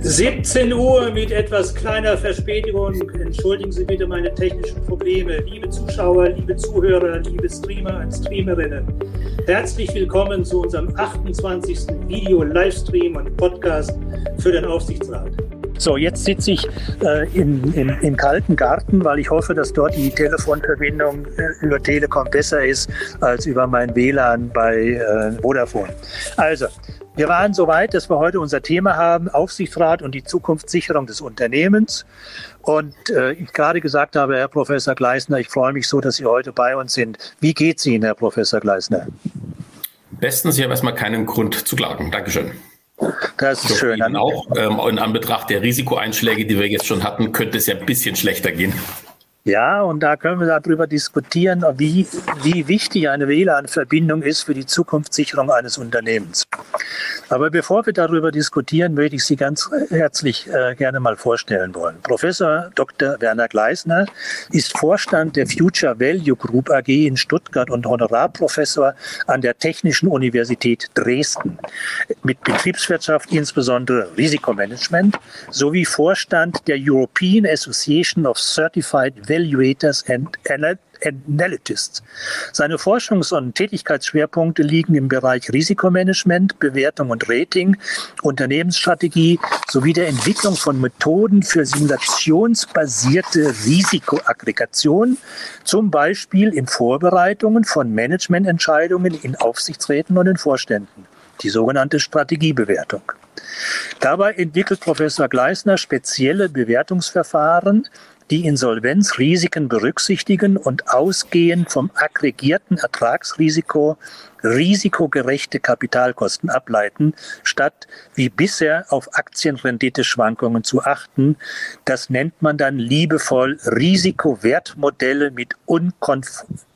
17 Uhr mit etwas kleiner Verspätung. Entschuldigen Sie bitte meine technischen Probleme. Liebe Zuschauer, liebe Zuhörer, liebe Streamer und Streamerinnen, herzlich willkommen zu unserem 28. Video-Livestream und Podcast für den Aufsichtsrat. So, jetzt sitze ich äh, in, in, im kalten Garten, weil ich hoffe, dass dort die Telefonverbindung äh, über Telekom besser ist als über mein WLAN bei äh, Vodafone. Also, wir waren so weit, dass wir heute unser Thema haben, Aufsichtsrat und die Zukunftssicherung des Unternehmens. Und äh, ich gerade gesagt habe, Herr Professor Gleisner, ich freue mich so, dass Sie heute bei uns sind. Wie geht es Ihnen, Herr Professor Gleisner? Bestens, ich habe erstmal keinen Grund zu klagen. Dankeschön. Das ist schön. Ihnen auch ähm, in Anbetracht der Risikoeinschläge, die wir jetzt schon hatten, könnte es ja ein bisschen schlechter gehen. Ja, und da können wir darüber diskutieren, wie, wie wichtig eine WLAN-Verbindung ist für die Zukunftssicherung eines Unternehmens. Aber bevor wir darüber diskutieren, möchte ich Sie ganz herzlich äh, gerne mal vorstellen wollen. Professor Dr. Werner Gleisner ist Vorstand der Future Value Group AG in Stuttgart und Honorarprofessor an der Technischen Universität Dresden mit Betriebswirtschaft, insbesondere Risikomanagement, sowie Vorstand der European Association of Certified Evaluators and Analytists. Seine Forschungs- und Tätigkeitsschwerpunkte liegen im Bereich Risikomanagement, Bewertung und Rating, Unternehmensstrategie sowie der Entwicklung von Methoden für simulationsbasierte Risikoaggregation, zum Beispiel in Vorbereitungen von Managemententscheidungen in Aufsichtsräten und in Vorständen, die sogenannte Strategiebewertung. Dabei entwickelt Professor Gleisner spezielle Bewertungsverfahren, die Insolvenzrisiken berücksichtigen und ausgehend vom aggregierten Ertragsrisiko risikogerechte Kapitalkosten ableiten, statt wie bisher auf Aktienrenditeschwankungen zu achten. Das nennt man dann liebevoll Risikowertmodelle mit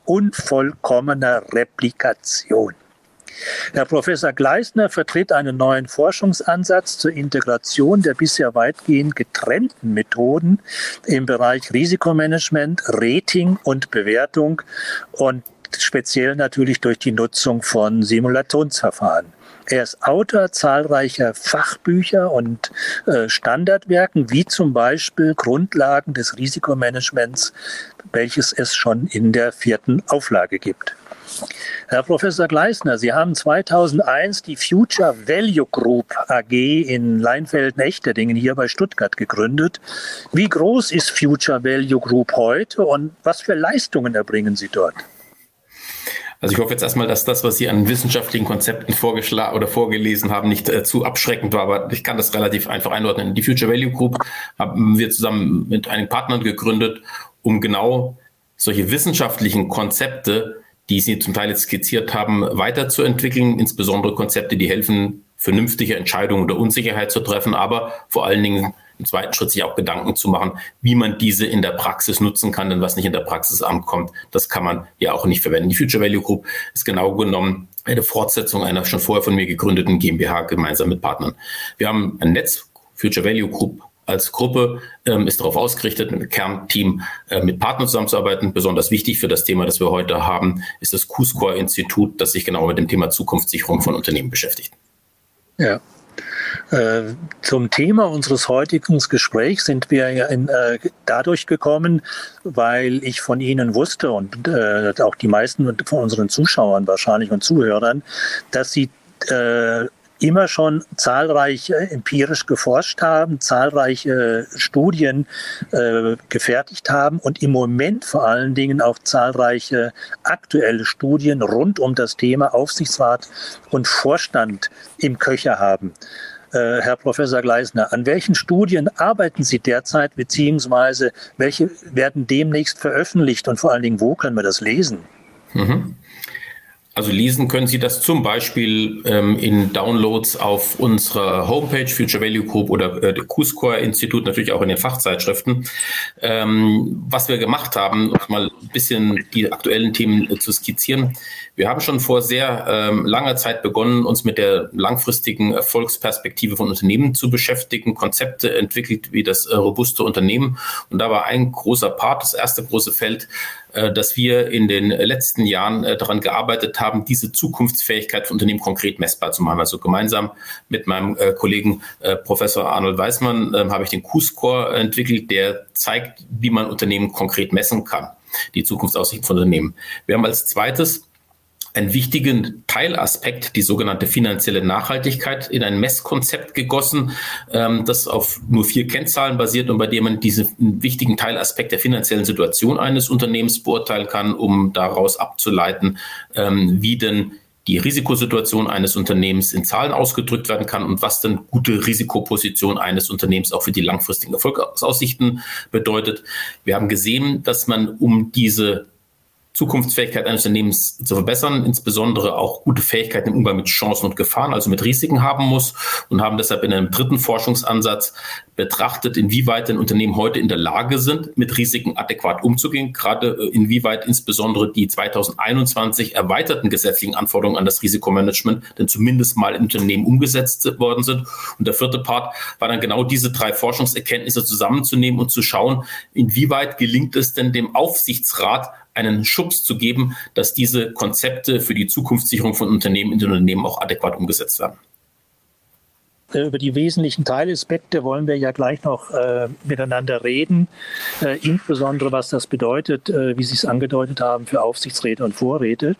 unvollkommener Replikation. Herr Professor Gleisner vertritt einen neuen Forschungsansatz zur Integration der bisher weitgehend getrennten Methoden im Bereich Risikomanagement, Rating und Bewertung und speziell natürlich durch die Nutzung von Simulationsverfahren. Er ist Autor zahlreicher Fachbücher und äh, Standardwerken, wie zum Beispiel Grundlagen des Risikomanagements, welches es schon in der vierten Auflage gibt. Herr Professor Gleisner, Sie haben 2001 die Future Value Group AG in Leinfelden-Echterdingen hier bei Stuttgart gegründet. Wie groß ist Future Value Group heute und was für Leistungen erbringen Sie dort? Also ich hoffe jetzt erstmal, dass das, was Sie an wissenschaftlichen Konzepten vorgeschlagen oder vorgelesen haben, nicht äh, zu abschreckend war, aber ich kann das relativ einfach einordnen. Die Future Value Group haben wir zusammen mit einigen Partnern gegründet, um genau solche wissenschaftlichen Konzepte die Sie zum Teil jetzt skizziert haben, weiterzuentwickeln, insbesondere Konzepte, die helfen, vernünftige Entscheidungen oder Unsicherheit zu treffen, aber vor allen Dingen im zweiten Schritt sich auch Gedanken zu machen, wie man diese in der Praxis nutzen kann, denn was nicht in der Praxis ankommt, das kann man ja auch nicht verwenden. Die Future Value Group ist genau genommen eine Fortsetzung einer schon vorher von mir gegründeten GmbH gemeinsam mit Partnern. Wir haben ein Netz, Future Value Group als Gruppe ähm, ist darauf ausgerichtet, mit einem Kernteam äh, mit Partnern zusammenzuarbeiten. Besonders wichtig für das Thema, das wir heute haben, ist das Q-Score-Institut, das sich genau mit dem Thema Zukunftssicherung von Unternehmen beschäftigt. Ja. Äh, zum Thema unseres heutigen Gesprächs sind wir in, äh, dadurch gekommen, weil ich von Ihnen wusste und äh, auch die meisten von unseren Zuschauern wahrscheinlich und Zuhörern, dass Sie äh, immer schon zahlreich äh, empirisch geforscht haben, zahlreiche Studien äh, gefertigt haben und im Moment vor allen Dingen auch zahlreiche aktuelle Studien rund um das Thema Aufsichtsrat und Vorstand im Köcher haben. Äh, Herr Professor Gleisner, an welchen Studien arbeiten Sie derzeit, beziehungsweise welche werden demnächst veröffentlicht und vor allen Dingen, wo können wir das lesen? Mhm. Also lesen können Sie das zum Beispiel ähm, in Downloads auf unserer Homepage Future Value Group oder äh, Q-Score Institut, natürlich auch in den Fachzeitschriften. Ähm, was wir gemacht haben, um mal ein bisschen die aktuellen Themen äh, zu skizzieren. Wir haben schon vor sehr ähm, langer Zeit begonnen, uns mit der langfristigen Erfolgsperspektive von Unternehmen zu beschäftigen, Konzepte entwickelt wie das äh, robuste Unternehmen. Und da war ein großer Part, das erste große Feld, äh, dass wir in den letzten Jahren äh, daran gearbeitet haben, diese Zukunftsfähigkeit von Unternehmen konkret messbar zu machen. Also gemeinsam mit meinem äh, Kollegen Professor Arnold Weismann ähm, habe ich den Q-Score entwickelt, der zeigt, wie man Unternehmen konkret messen kann, die Zukunftsaussichten von Unternehmen. Wir haben als zweites einen wichtigen Teilaspekt, die sogenannte finanzielle Nachhaltigkeit, in ein Messkonzept gegossen, ähm, das auf nur vier Kennzahlen basiert und bei dem man diesen wichtigen Teilaspekt der finanziellen Situation eines Unternehmens beurteilen kann, um daraus abzuleiten, ähm, wie denn die Risikosituation eines Unternehmens in Zahlen ausgedrückt werden kann und was denn gute Risikoposition eines Unternehmens auch für die langfristigen Erfolgsaussichten bedeutet. Wir haben gesehen, dass man um diese Zukunftsfähigkeit eines Unternehmens zu verbessern, insbesondere auch gute Fähigkeiten im Umgang mit Chancen und Gefahren, also mit Risiken haben muss und haben deshalb in einem dritten Forschungsansatz betrachtet, inwieweit denn Unternehmen heute in der Lage sind, mit Risiken adäquat umzugehen, gerade äh, inwieweit insbesondere die 2021 erweiterten gesetzlichen Anforderungen an das Risikomanagement denn zumindest mal im Unternehmen umgesetzt worden sind. Und der vierte Part war dann genau diese drei Forschungserkenntnisse zusammenzunehmen und zu schauen, inwieweit gelingt es denn dem Aufsichtsrat, einen Schubs zu geben, dass diese Konzepte für die Zukunftssicherung von Unternehmen in den Unternehmen auch adäquat umgesetzt werden. Äh, über die wesentlichen Teilaspekte wollen wir ja gleich noch äh, miteinander reden, äh, insbesondere was das bedeutet, äh, wie Sie es angedeutet haben, für Aufsichtsräte und Vorräte.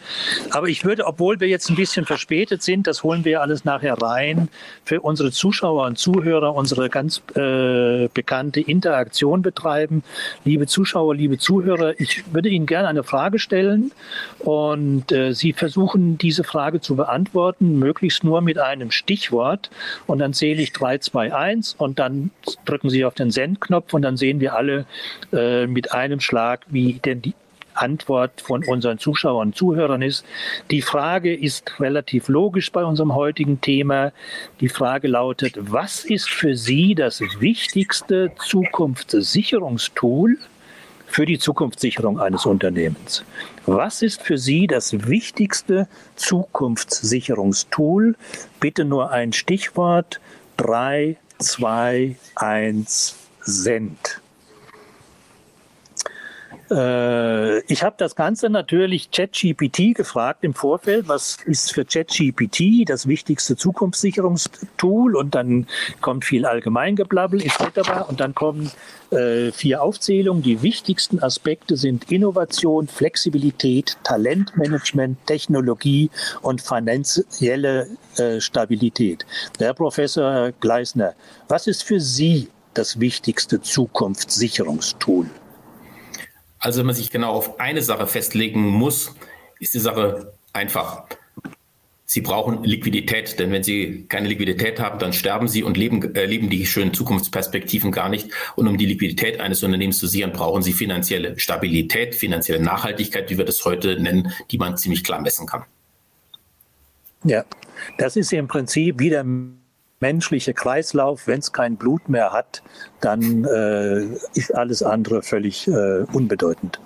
Aber ich würde, obwohl wir jetzt ein bisschen verspätet sind, das holen wir alles nachher rein, für unsere Zuschauer und Zuhörer unsere ganz äh, bekannte Interaktion betreiben. Liebe Zuschauer, liebe Zuhörer, ich würde Ihnen gerne eine Frage stellen und äh, Sie versuchen, diese Frage zu beantworten, möglichst nur mit einem Stichwort. Und dann zähle ich 3, 2, 1 und dann drücken Sie auf den Sendknopf und dann sehen wir alle äh, mit einem Schlag, wie denn die Antwort von unseren Zuschauern und Zuhörern ist. Die Frage ist relativ logisch bei unserem heutigen Thema. Die Frage lautet, was ist für Sie das wichtigste Zukunftssicherungstool für die Zukunftssicherung eines Unternehmens? Was ist für Sie das wichtigste Zukunftssicherungstool? Bitte nur ein Stichwort. 3, 2, 1, Send. Äh, ich habe das Ganze natürlich ChatGPT gefragt im Vorfeld, was ist für ChatGPT das wichtigste Zukunftssicherungstool und dann kommt viel Allgemeingeblabbel etc. Und dann kommen äh, vier Aufzählungen. Die wichtigsten Aspekte sind Innovation, Flexibilität, Talentmanagement, Technologie und finanzielle äh, Stabilität. Herr Professor Gleisner, was ist für Sie das wichtigste Zukunftssicherungstool? Also wenn man sich genau auf eine Sache festlegen muss, ist die Sache einfach. Sie brauchen Liquidität, denn wenn Sie keine Liquidität haben, dann sterben Sie und leben, äh, leben die schönen Zukunftsperspektiven gar nicht. Und um die Liquidität eines Unternehmens zu sichern, brauchen Sie finanzielle Stabilität, finanzielle Nachhaltigkeit, wie wir das heute nennen, die man ziemlich klar messen kann. Ja, das ist im Prinzip wieder menschliche Kreislauf, wenn es kein Blut mehr hat, dann äh, ist alles andere völlig äh, unbedeutend.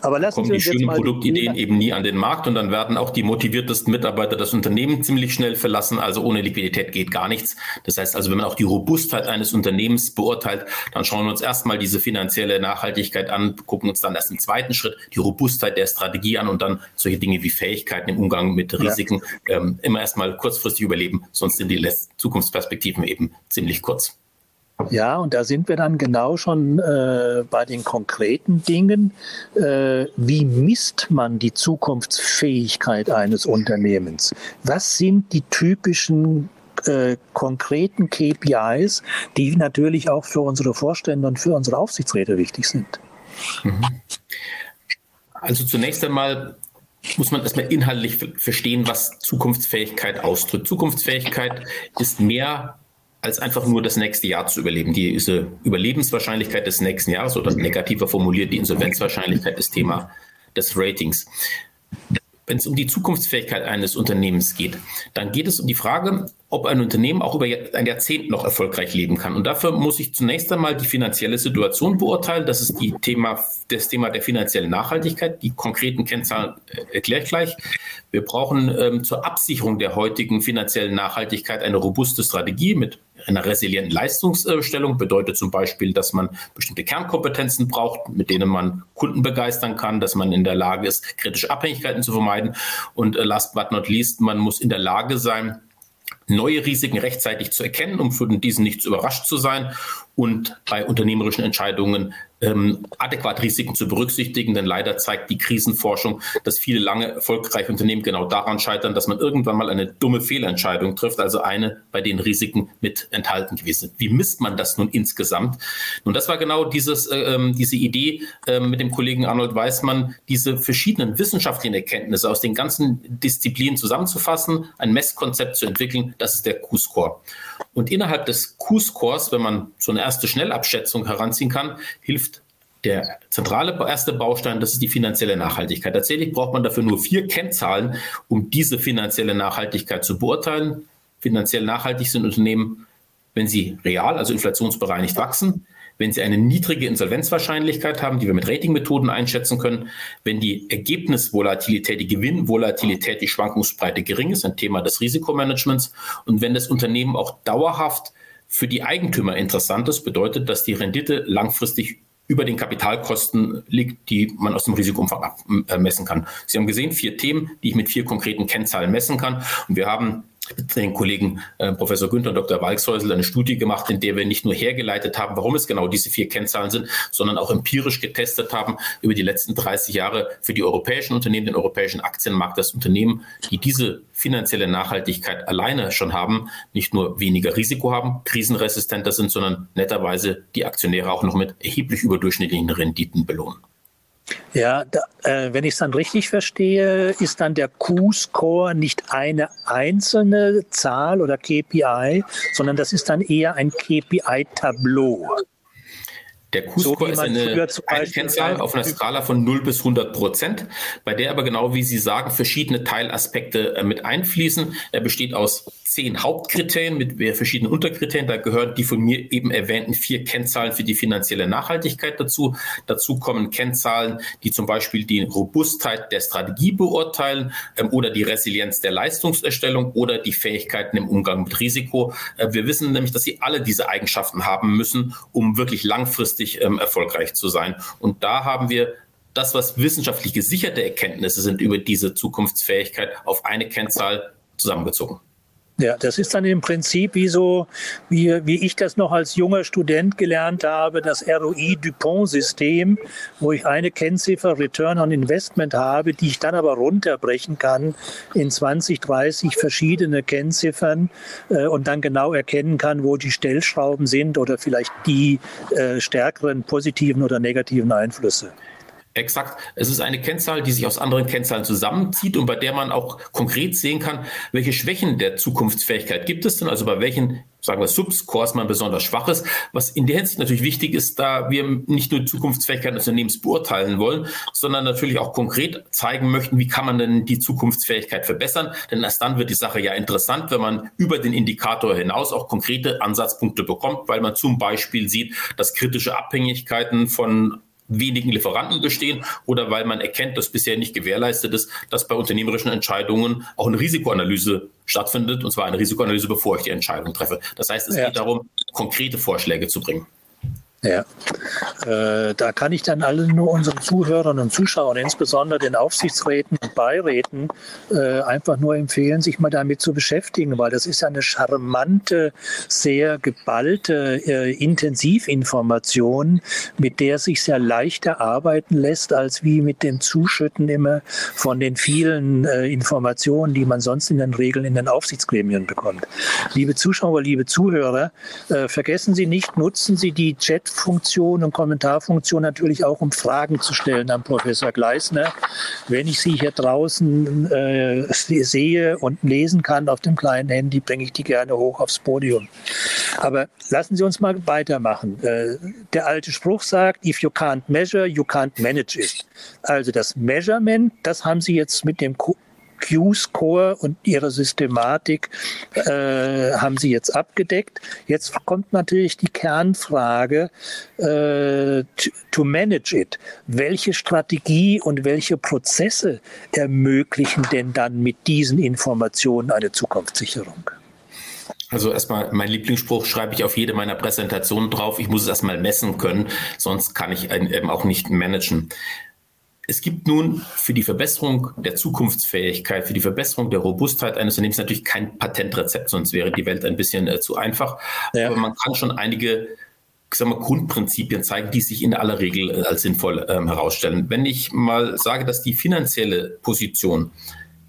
Aber lassen kommen die schönen Produktideen eben nie an den Markt und dann werden auch die motiviertesten Mitarbeiter das Unternehmen ziemlich schnell verlassen. Also ohne Liquidität geht gar nichts. Das heißt also, wenn man auch die Robustheit eines Unternehmens beurteilt, dann schauen wir uns erstmal diese finanzielle Nachhaltigkeit an, gucken uns dann erst im zweiten Schritt die Robustheit der Strategie an und dann solche Dinge wie Fähigkeiten im Umgang mit Risiken ja. ähm, immer erstmal kurzfristig überleben, sonst sind die Zukunftsperspektiven eben ziemlich kurz. Ja, und da sind wir dann genau schon äh, bei den konkreten Dingen. Äh, wie misst man die Zukunftsfähigkeit eines Unternehmens? Was sind die typischen äh, konkreten KPIs, die natürlich auch für unsere Vorstände und für unsere Aufsichtsräte wichtig sind? Mhm. Also zunächst einmal muss man erstmal inhaltlich verstehen, was Zukunftsfähigkeit ausdrückt. Zukunftsfähigkeit ist mehr als einfach nur das nächste Jahr zu überleben. Diese Überlebenswahrscheinlichkeit des nächsten Jahres oder negativer formuliert die Insolvenzwahrscheinlichkeit ist Thema des Ratings. wenn es um die Zukunftsfähigkeit eines Unternehmens geht, dann geht es um die Frage, ob ein Unternehmen auch über ein Jahrzehnt noch erfolgreich leben kann. Und dafür muss ich zunächst einmal die finanzielle Situation beurteilen. Das ist die Thema, das Thema der finanziellen Nachhaltigkeit. Die konkreten Kennzahlen äh, erkläre ich gleich. Wir brauchen ähm, zur Absicherung der heutigen finanziellen Nachhaltigkeit eine robuste Strategie mit einer resilienten Leistungsstellung. Bedeutet zum Beispiel, dass man bestimmte Kernkompetenzen braucht, mit denen man Kunden begeistern kann, dass man in der Lage ist, kritische Abhängigkeiten zu vermeiden. Und äh, last but not least, man muss in der Lage sein, neue Risiken rechtzeitig zu erkennen, um von diesen nicht überrascht zu sein und bei unternehmerischen Entscheidungen ähm, adäquat Risiken zu berücksichtigen. Denn leider zeigt die Krisenforschung, dass viele lange erfolgreiche Unternehmen genau daran scheitern, dass man irgendwann mal eine dumme Fehlentscheidung trifft, also eine, bei denen Risiken mit enthalten gewesen sind. Wie misst man das nun insgesamt? Nun, das war genau dieses, äh, ähm, diese Idee äh, mit dem Kollegen Arnold Weismann, diese verschiedenen wissenschaftlichen Erkenntnisse aus den ganzen Disziplinen zusammenzufassen, ein Messkonzept zu entwickeln. Das ist der Q-Score. Und innerhalb des Q-Scores, wenn man so eine erste Schnellabschätzung heranziehen kann, hilft der zentrale erste Baustein, das ist die finanzielle Nachhaltigkeit. Tatsächlich braucht man dafür nur vier Kennzahlen, um diese finanzielle Nachhaltigkeit zu beurteilen. Finanziell nachhaltig sind Unternehmen, wenn sie real, also inflationsbereinigt wachsen, wenn sie eine niedrige Insolvenzwahrscheinlichkeit haben, die wir mit Ratingmethoden einschätzen können, wenn die Ergebnisvolatilität, die Gewinnvolatilität, die Schwankungsbreite gering ist, ein Thema des Risikomanagements, und wenn das Unternehmen auch dauerhaft für die Eigentümer interessant ist, bedeutet, dass die Rendite langfristig über den Kapitalkosten liegt, die man aus dem Risikoumfang messen kann. Sie haben gesehen, vier Themen, die ich mit vier konkreten Kennzahlen messen kann. Und wir haben den Kollegen äh, Professor Günther und Dr. Walkshäusel eine Studie gemacht, in der wir nicht nur hergeleitet haben, warum es genau diese vier Kennzahlen sind, sondern auch empirisch getestet haben über die letzten 30 Jahre für die europäischen Unternehmen, den europäischen Aktienmarkt, das Unternehmen, die diese finanzielle Nachhaltigkeit alleine schon haben, nicht nur weniger Risiko haben, krisenresistenter sind, sondern netterweise die Aktionäre auch noch mit erheblich überdurchschnittlichen Renditen belohnen. Ja, da, äh, wenn ich es dann richtig verstehe, ist dann der Q-Score nicht eine einzelne Zahl oder KPI, sondern das ist dann eher ein KPI-Tableau. Der Q-Score so, ist eine, eine Kennzahl auf einer Skala von 0 bis 100 Prozent, bei der aber genau wie Sie sagen, verschiedene Teilaspekte äh, mit einfließen. Er besteht aus zehn Hauptkriterien mit verschiedenen Unterkriterien. Da gehören die von mir eben erwähnten vier Kennzahlen für die finanzielle Nachhaltigkeit dazu. Dazu kommen Kennzahlen, die zum Beispiel die Robustheit der Strategie beurteilen ähm, oder die Resilienz der Leistungserstellung oder die Fähigkeiten im Umgang mit Risiko. Äh, wir wissen nämlich, dass sie alle diese Eigenschaften haben müssen, um wirklich langfristig langfristig ähm, erfolgreich zu sein. Und da haben wir das, was wissenschaftlich gesicherte Erkenntnisse sind über diese Zukunftsfähigkeit, auf eine Kennzahl zusammengezogen. Ja, das ist dann im Prinzip wie so, wie, wie ich das noch als junger Student gelernt habe, das ROI-Dupont-System, wo ich eine Kennziffer Return on Investment habe, die ich dann aber runterbrechen kann in 20, 30 verschiedene Kennziffern äh, und dann genau erkennen kann, wo die Stellschrauben sind oder vielleicht die äh, stärkeren positiven oder negativen Einflüsse. Exakt. Es ist eine Kennzahl, die sich aus anderen Kennzahlen zusammenzieht und bei der man auch konkret sehen kann, welche Schwächen der Zukunftsfähigkeit gibt es denn, also bei welchen, sagen wir, Subscores man besonders schwach ist. Was in der Hinsicht natürlich wichtig ist, da wir nicht nur Zukunftsfähigkeit des Unternehmens beurteilen wollen, sondern natürlich auch konkret zeigen möchten, wie kann man denn die Zukunftsfähigkeit verbessern. Denn erst dann wird die Sache ja interessant, wenn man über den Indikator hinaus auch konkrete Ansatzpunkte bekommt, weil man zum Beispiel sieht, dass kritische Abhängigkeiten von wenigen Lieferanten bestehen oder weil man erkennt, dass bisher nicht gewährleistet ist, dass bei unternehmerischen Entscheidungen auch eine Risikoanalyse stattfindet, und zwar eine Risikoanalyse, bevor ich die Entscheidung treffe. Das heißt, es ja. geht darum, konkrete Vorschläge zu bringen. Ja, äh, da kann ich dann allen nur unseren Zuhörern und Zuschauern, insbesondere den Aufsichtsräten und Beiräten, äh, einfach nur empfehlen, sich mal damit zu beschäftigen, weil das ist eine charmante, sehr geballte äh, Intensivinformation, mit der sich sehr leichter arbeiten lässt, als wie mit dem Zuschütten immer von den vielen äh, Informationen, die man sonst in den Regeln in den Aufsichtsgremien bekommt. Liebe Zuschauer, liebe Zuhörer, äh, vergessen Sie nicht, nutzen Sie die Chat Chatfunktion und Kommentarfunktion natürlich auch, um Fragen zu stellen an Professor Gleisner. Wenn ich Sie hier draußen äh, sehe und lesen kann auf dem kleinen Handy, bringe ich die gerne hoch aufs Podium. Aber lassen Sie uns mal weitermachen. Äh, der alte Spruch sagt, if you can't measure, you can't manage it. Also das Measurement, das haben Sie jetzt mit dem Q-Score und ihre Systematik äh, haben sie jetzt abgedeckt. Jetzt kommt natürlich die Kernfrage äh, to, manage it. Welche Strategie und welche Prozesse ermöglichen denn dann mit diesen Informationen eine Zukunftssicherung? Also erstmal, mein Lieblingsspruch schreibe ich auf jede meiner Präsentationen drauf. Ich muss es erstmal messen können, sonst kann ich auch nicht managen. Es gibt nun für die Verbesserung der Zukunftsfähigkeit, für die Verbesserung der Robustheit eines Unternehmens natürlich kein Patentrezept, sonst wäre die Welt ein bisschen äh, zu einfach. Ja. Aber man kann schon einige sagen wir, Grundprinzipien zeigen, die sich in aller Regel äh, als sinnvoll ähm, herausstellen. Wenn ich mal sage, dass die finanzielle Position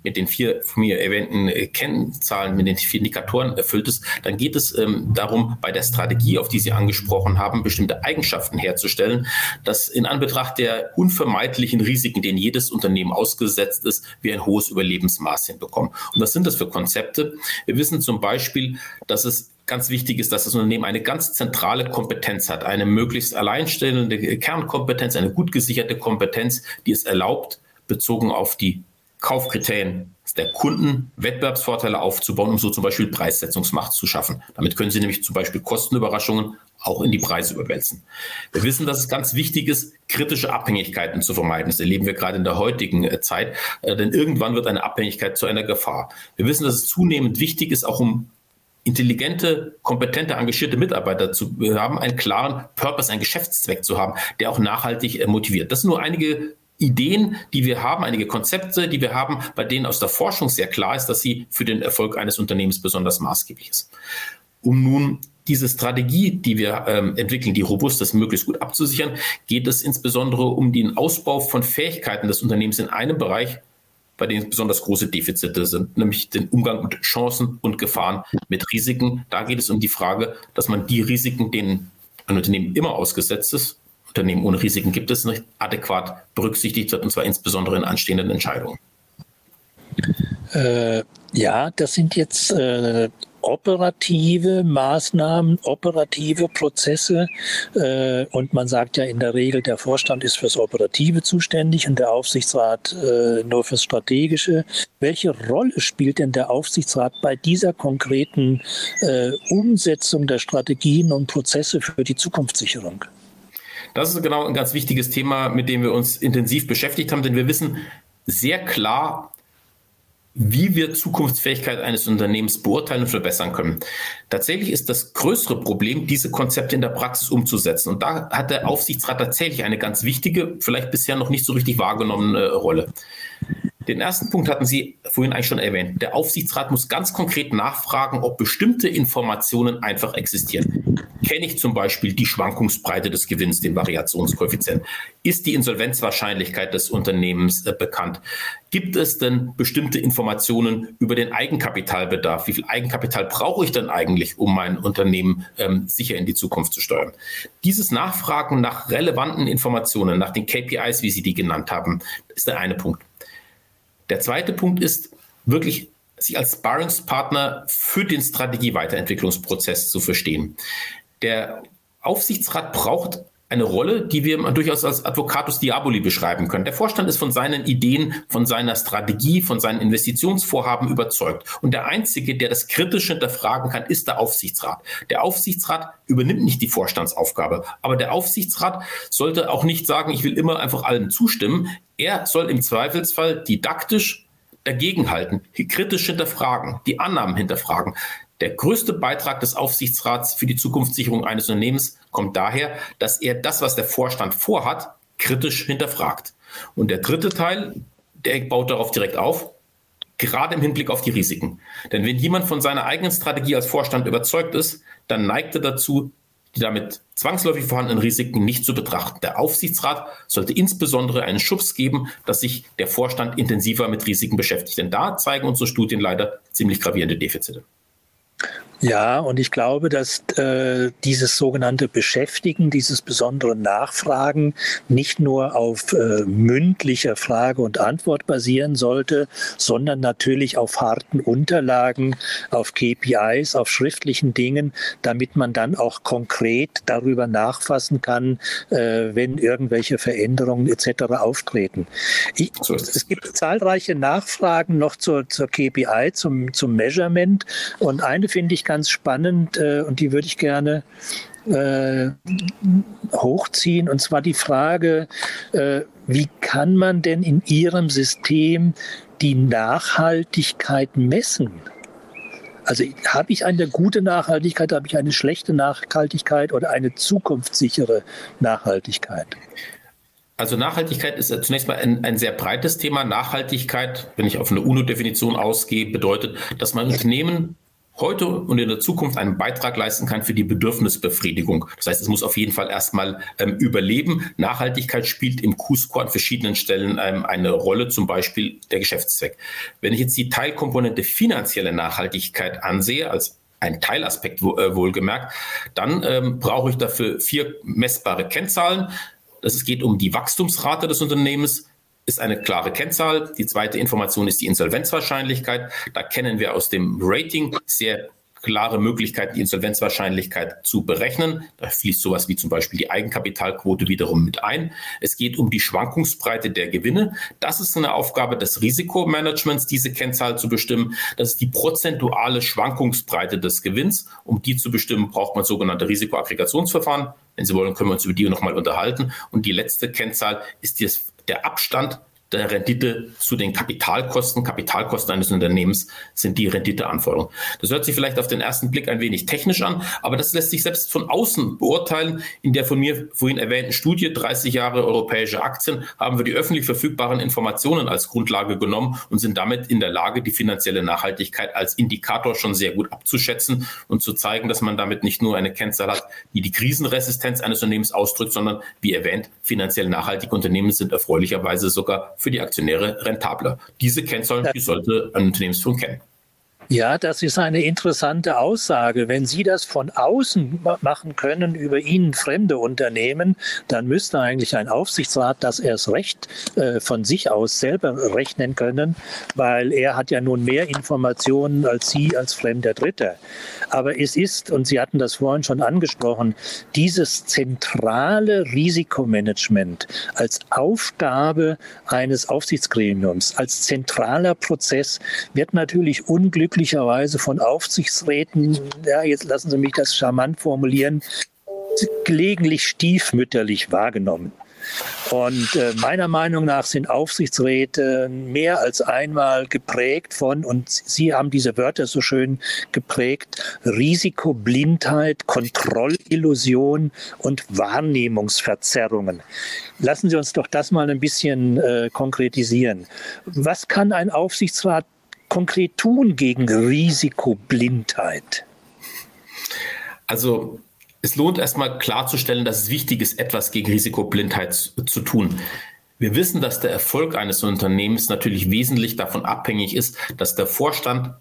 mit den vier von mir erwähnten äh, Kennzahlen, mit den vier Indikatoren erfüllt ist, dann geht es ähm, darum, bei der Strategie, auf die Sie angesprochen haben, bestimmte Eigenschaften herzustellen, dass in Anbetracht der unvermeidlichen Risiken, denen jedes Unternehmen ausgesetzt ist, wir ein hohes Überlebensmaß hinbekommen. Und was sind das für Konzepte? Wir wissen zum Beispiel, dass es ganz wichtig ist, dass das Unternehmen eine ganz zentrale Kompetenz hat, eine möglichst alleinstellende Kernkompetenz, eine gut gesicherte Kompetenz, die es erlaubt, bezogen auf die Kaufkriterien der Kunden Wettbewerbsvorteile aufzubauen, um so zum Beispiel Preissetzungsmacht zu schaffen. Damit können Sie nämlich zum Beispiel Kostenüberraschungen auch in die Preise überwälzen. Wir wissen, dass es ganz wichtig ist, kritische Abhängigkeiten zu vermeiden. Das erleben wir gerade in der heutigen äh, Zeit, äh, denn irgendwann wird eine Abhängigkeit zu einer Gefahr. Wir wissen, dass es zunehmend wichtig ist, auch um intelligente, kompetente, engagierte Mitarbeiter zu haben, einen klaren Purpose, einen Geschäftszweck zu haben, der auch nachhaltig äh, motiviert. Das sind nur einige Ideen, die wir haben, einige Konzepte, die wir haben, bei denen aus der Forschung sehr klar ist, dass sie für den Erfolg eines Unternehmens besonders maßgeblich ist. Um nun diese Strategie, die wir ähm, entwickeln, die robust ist, möglichst gut abzusichern, geht es insbesondere um den Ausbau von Fähigkeiten des Unternehmens in einem Bereich, bei dem besonders große Defizite sind, nämlich den Umgang mit Chancen und Gefahren, mit Risiken. Da geht es um die Frage, dass man die Risiken, denen ein Unternehmen immer ausgesetzt ist, Unternehmen ohne Risiken gibt es nicht, adäquat berücksichtigt wird, und zwar insbesondere in anstehenden Entscheidungen. Äh, ja, das sind jetzt äh, operative Maßnahmen, operative Prozesse. Äh, und man sagt ja in der Regel, der Vorstand ist fürs Operative zuständig und der Aufsichtsrat äh, nur fürs Strategische. Welche Rolle spielt denn der Aufsichtsrat bei dieser konkreten äh, Umsetzung der Strategien und Prozesse für die Zukunftssicherung? Das ist genau ein ganz wichtiges Thema, mit dem wir uns intensiv beschäftigt haben, denn wir wissen sehr klar, wie wir Zukunftsfähigkeit eines Unternehmens beurteilen und verbessern können. Tatsächlich ist das größere Problem, diese Konzepte in der Praxis umzusetzen. Und da hat der Aufsichtsrat tatsächlich eine ganz wichtige, vielleicht bisher noch nicht so richtig wahrgenommene Rolle. Den ersten Punkt hatten Sie vorhin eigentlich schon erwähnt. Der Aufsichtsrat muss ganz konkret nachfragen, ob bestimmte Informationen einfach existieren. Kenne ich zum Beispiel die Schwankungsbreite des Gewinns, den Variationskoeffizient? Ist die Insolvenzwahrscheinlichkeit des Unternehmens äh, bekannt? Gibt es denn bestimmte Informationen über den Eigenkapitalbedarf? Wie viel Eigenkapital brauche ich denn eigentlich, um mein Unternehmen ähm, sicher in die Zukunft zu steuern? Dieses Nachfragen nach relevanten Informationen, nach den KPIs, wie Sie die genannt haben, ist der eine Punkt. Der zweite Punkt ist wirklich sich als Sparringspartner für den Strategieweiterentwicklungsprozess zu verstehen. Der Aufsichtsrat braucht eine Rolle, die wir durchaus als Advocatus Diaboli beschreiben können. Der Vorstand ist von seinen Ideen, von seiner Strategie, von seinen Investitionsvorhaben überzeugt. Und der Einzige, der das kritisch hinterfragen kann, ist der Aufsichtsrat. Der Aufsichtsrat übernimmt nicht die Vorstandsaufgabe. Aber der Aufsichtsrat sollte auch nicht sagen, ich will immer einfach allem zustimmen. Er soll im Zweifelsfall didaktisch dagegenhalten, kritisch hinterfragen, die Annahmen hinterfragen. Der größte Beitrag des Aufsichtsrats für die Zukunftssicherung eines Unternehmens kommt daher, dass er das, was der Vorstand vorhat, kritisch hinterfragt. Und der dritte Teil, der baut darauf direkt auf, gerade im Hinblick auf die Risiken. Denn wenn jemand von seiner eigenen Strategie als Vorstand überzeugt ist, dann neigt er dazu, die damit zwangsläufig vorhandenen Risiken nicht zu betrachten. Der Aufsichtsrat sollte insbesondere einen Schubs geben, dass sich der Vorstand intensiver mit Risiken beschäftigt. Denn da zeigen unsere Studien leider ziemlich gravierende Defizite. Ja, und ich glaube, dass äh, dieses sogenannte Beschäftigen, dieses besondere Nachfragen nicht nur auf äh, mündlicher Frage und Antwort basieren sollte, sondern natürlich auf harten Unterlagen, auf KPIs, auf schriftlichen Dingen, damit man dann auch konkret darüber nachfassen kann, äh, wenn irgendwelche Veränderungen etc. auftreten. Ich, so es gibt zahlreiche Nachfragen noch zur, zur KPI, zum, zum Measurement und eine finde ich ganz spannend äh, und die würde ich gerne äh, hochziehen. Und zwar die Frage, äh, wie kann man denn in Ihrem System die Nachhaltigkeit messen? Also habe ich eine gute Nachhaltigkeit, habe ich eine schlechte Nachhaltigkeit oder eine zukunftssichere Nachhaltigkeit? Also Nachhaltigkeit ist zunächst mal ein, ein sehr breites Thema. Nachhaltigkeit, wenn ich auf eine UNO-Definition ausgehe, bedeutet, dass man Unternehmen heute und in der Zukunft einen Beitrag leisten kann für die Bedürfnisbefriedigung. Das heißt, es muss auf jeden Fall erstmal ähm, überleben. Nachhaltigkeit spielt im Q-Score an verschiedenen Stellen ähm, eine Rolle, zum Beispiel der Geschäftszweck. Wenn ich jetzt die Teilkomponente finanzielle Nachhaltigkeit ansehe, als ein Teilaspekt äh, wohlgemerkt, dann ähm, brauche ich dafür vier messbare Kennzahlen. Es geht um die Wachstumsrate des Unternehmens, ist eine klare Kennzahl. Die zweite Information ist die Insolvenzwahrscheinlichkeit. Da kennen wir aus dem Rating sehr klare Möglichkeiten, die Insolvenzwahrscheinlichkeit zu berechnen. Da fließt sowas wie zum Beispiel die Eigenkapitalquote wiederum mit ein. Es geht um die Schwankungsbreite der Gewinne. Das ist eine Aufgabe des Risikomanagements, diese Kennzahl zu bestimmen. Das ist die prozentuale Schwankungsbreite des Gewinns. Um die zu bestimmen, braucht man sogenannte Risikoaggregationsverfahren. Wenn Sie wollen, können wir uns über die nochmal unterhalten. Und die letzte Kennzahl ist der Abstand der Rendite zu den Kapitalkosten. Kapitalkosten eines Unternehmens sind die Renditeanforderungen. Das hört sich vielleicht auf den ersten Blick ein wenig technisch an, aber das lässt sich selbst von außen beurteilen. In der von mir vorhin erwähnten Studie 30 Jahre europäische Aktien haben wir die öffentlich verfügbaren Informationen als Grundlage genommen und sind damit in der Lage, die finanzielle Nachhaltigkeit als Indikator schon sehr gut abzuschätzen und zu zeigen, dass man damit nicht nur eine Kennzahl hat, die die Krisenresistenz eines Unternehmens ausdrückt, sondern wie erwähnt, finanziell nachhaltige Unternehmen sind erfreulicherweise sogar für die Aktionäre rentabler. Diese Kennzahlen, die sollte ein Unternehmensführung kennen. Ja, das ist eine interessante Aussage. Wenn Sie das von außen machen können über Ihnen fremde Unternehmen, dann müsste eigentlich ein Aufsichtsrat das erst recht äh, von sich aus selber rechnen können, weil er hat ja nun mehr Informationen als Sie als fremder Dritter. Aber es ist, und Sie hatten das vorhin schon angesprochen, dieses zentrale Risikomanagement als Aufgabe eines Aufsichtsgremiums, als zentraler Prozess wird natürlich unglücklich üblicherweise von Aufsichtsräten, ja, jetzt lassen Sie mich das charmant formulieren, gelegentlich stiefmütterlich wahrgenommen. Und äh, meiner Meinung nach sind Aufsichtsräte mehr als einmal geprägt von, und Sie haben diese Wörter so schön geprägt, Risikoblindheit, Kontrollillusion und Wahrnehmungsverzerrungen. Lassen Sie uns doch das mal ein bisschen äh, konkretisieren. Was kann ein Aufsichtsrat konkret tun gegen Risikoblindheit? Also es lohnt erstmal klarzustellen, dass es wichtig ist, etwas gegen Risikoblindheit zu tun. Wir wissen, dass der Erfolg eines Unternehmens natürlich wesentlich davon abhängig ist, dass der Vorstand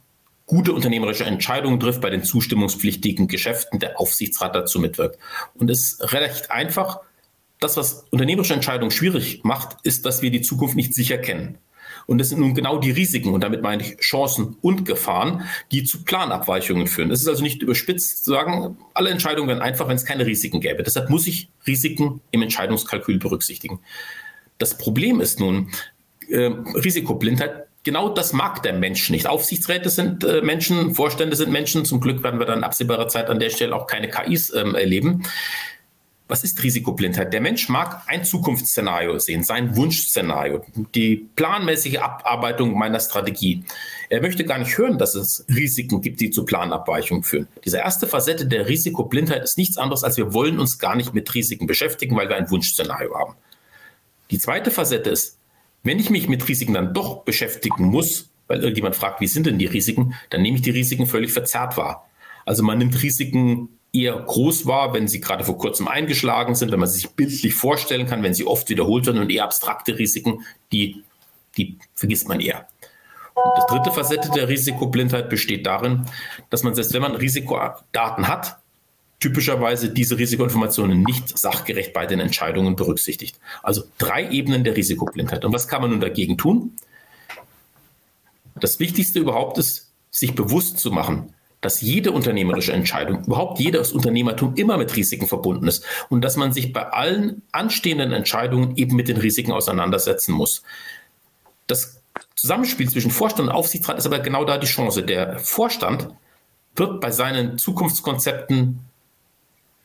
gute unternehmerische Entscheidungen trifft bei den zustimmungspflichtigen Geschäften, der Aufsichtsrat dazu mitwirkt. Und es ist recht einfach. Das, was unternehmerische Entscheidungen schwierig macht, ist, dass wir die Zukunft nicht sicher kennen. Und das sind nun genau die Risiken, und damit meine ich Chancen und Gefahren, die zu Planabweichungen führen. Es ist also nicht überspitzt zu sagen, alle Entscheidungen wären einfach, wenn es keine Risiken gäbe. Deshalb muss ich Risiken im Entscheidungskalkül berücksichtigen. Das Problem ist nun, äh, Risikoblindheit genau das mag der Mensch nicht. Aufsichtsräte sind äh, Menschen, Vorstände sind Menschen. Zum Glück werden wir dann in absehbarer Zeit an der Stelle auch keine KIs ähm, erleben. Was ist Risikoblindheit? Der Mensch mag ein Zukunftsszenario sehen, sein Wunschszenario, die planmäßige Abarbeitung meiner Strategie. Er möchte gar nicht hören, dass es Risiken gibt, die zu Planabweichungen führen. Diese erste Facette der Risikoblindheit ist nichts anderes, als wir wollen uns gar nicht mit Risiken beschäftigen, weil wir ein Wunschszenario haben. Die zweite Facette ist, wenn ich mich mit Risiken dann doch beschäftigen muss, weil irgendjemand fragt, wie sind denn die Risiken, dann nehme ich die Risiken völlig verzerrt wahr. Also man nimmt Risiken eher groß war, wenn sie gerade vor kurzem eingeschlagen sind, wenn man sich bildlich vorstellen kann, wenn sie oft wiederholt werden und eher abstrakte Risiken, die, die vergisst man eher. Das dritte Facette der Risikoblindheit besteht darin, dass man selbst wenn man Risikodaten hat, typischerweise diese Risikoinformationen nicht sachgerecht bei den Entscheidungen berücksichtigt. Also drei Ebenen der Risikoblindheit. Und was kann man nun dagegen tun? Das Wichtigste überhaupt ist, sich bewusst zu machen, dass jede unternehmerische Entscheidung, überhaupt jedes Unternehmertum immer mit Risiken verbunden ist und dass man sich bei allen anstehenden Entscheidungen eben mit den Risiken auseinandersetzen muss. Das Zusammenspiel zwischen Vorstand und Aufsichtsrat ist aber genau da die Chance. Der Vorstand wird bei seinen Zukunftskonzepten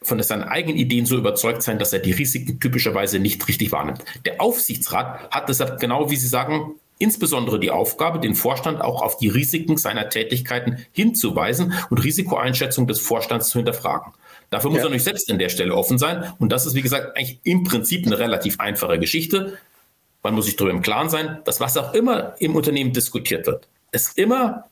von seinen eigenen Ideen so überzeugt sein, dass er die Risiken typischerweise nicht richtig wahrnimmt. Der Aufsichtsrat hat deshalb genau, wie Sie sagen, insbesondere die Aufgabe, den Vorstand auch auf die Risiken seiner Tätigkeiten hinzuweisen und Risikoeinschätzung des Vorstands zu hinterfragen. Dafür muss ja. er natürlich selbst an der Stelle offen sein. Und das ist, wie gesagt, eigentlich im Prinzip eine relativ einfache Geschichte. Man muss sich darüber im Klaren sein, dass was auch immer im Unternehmen diskutiert wird, es immer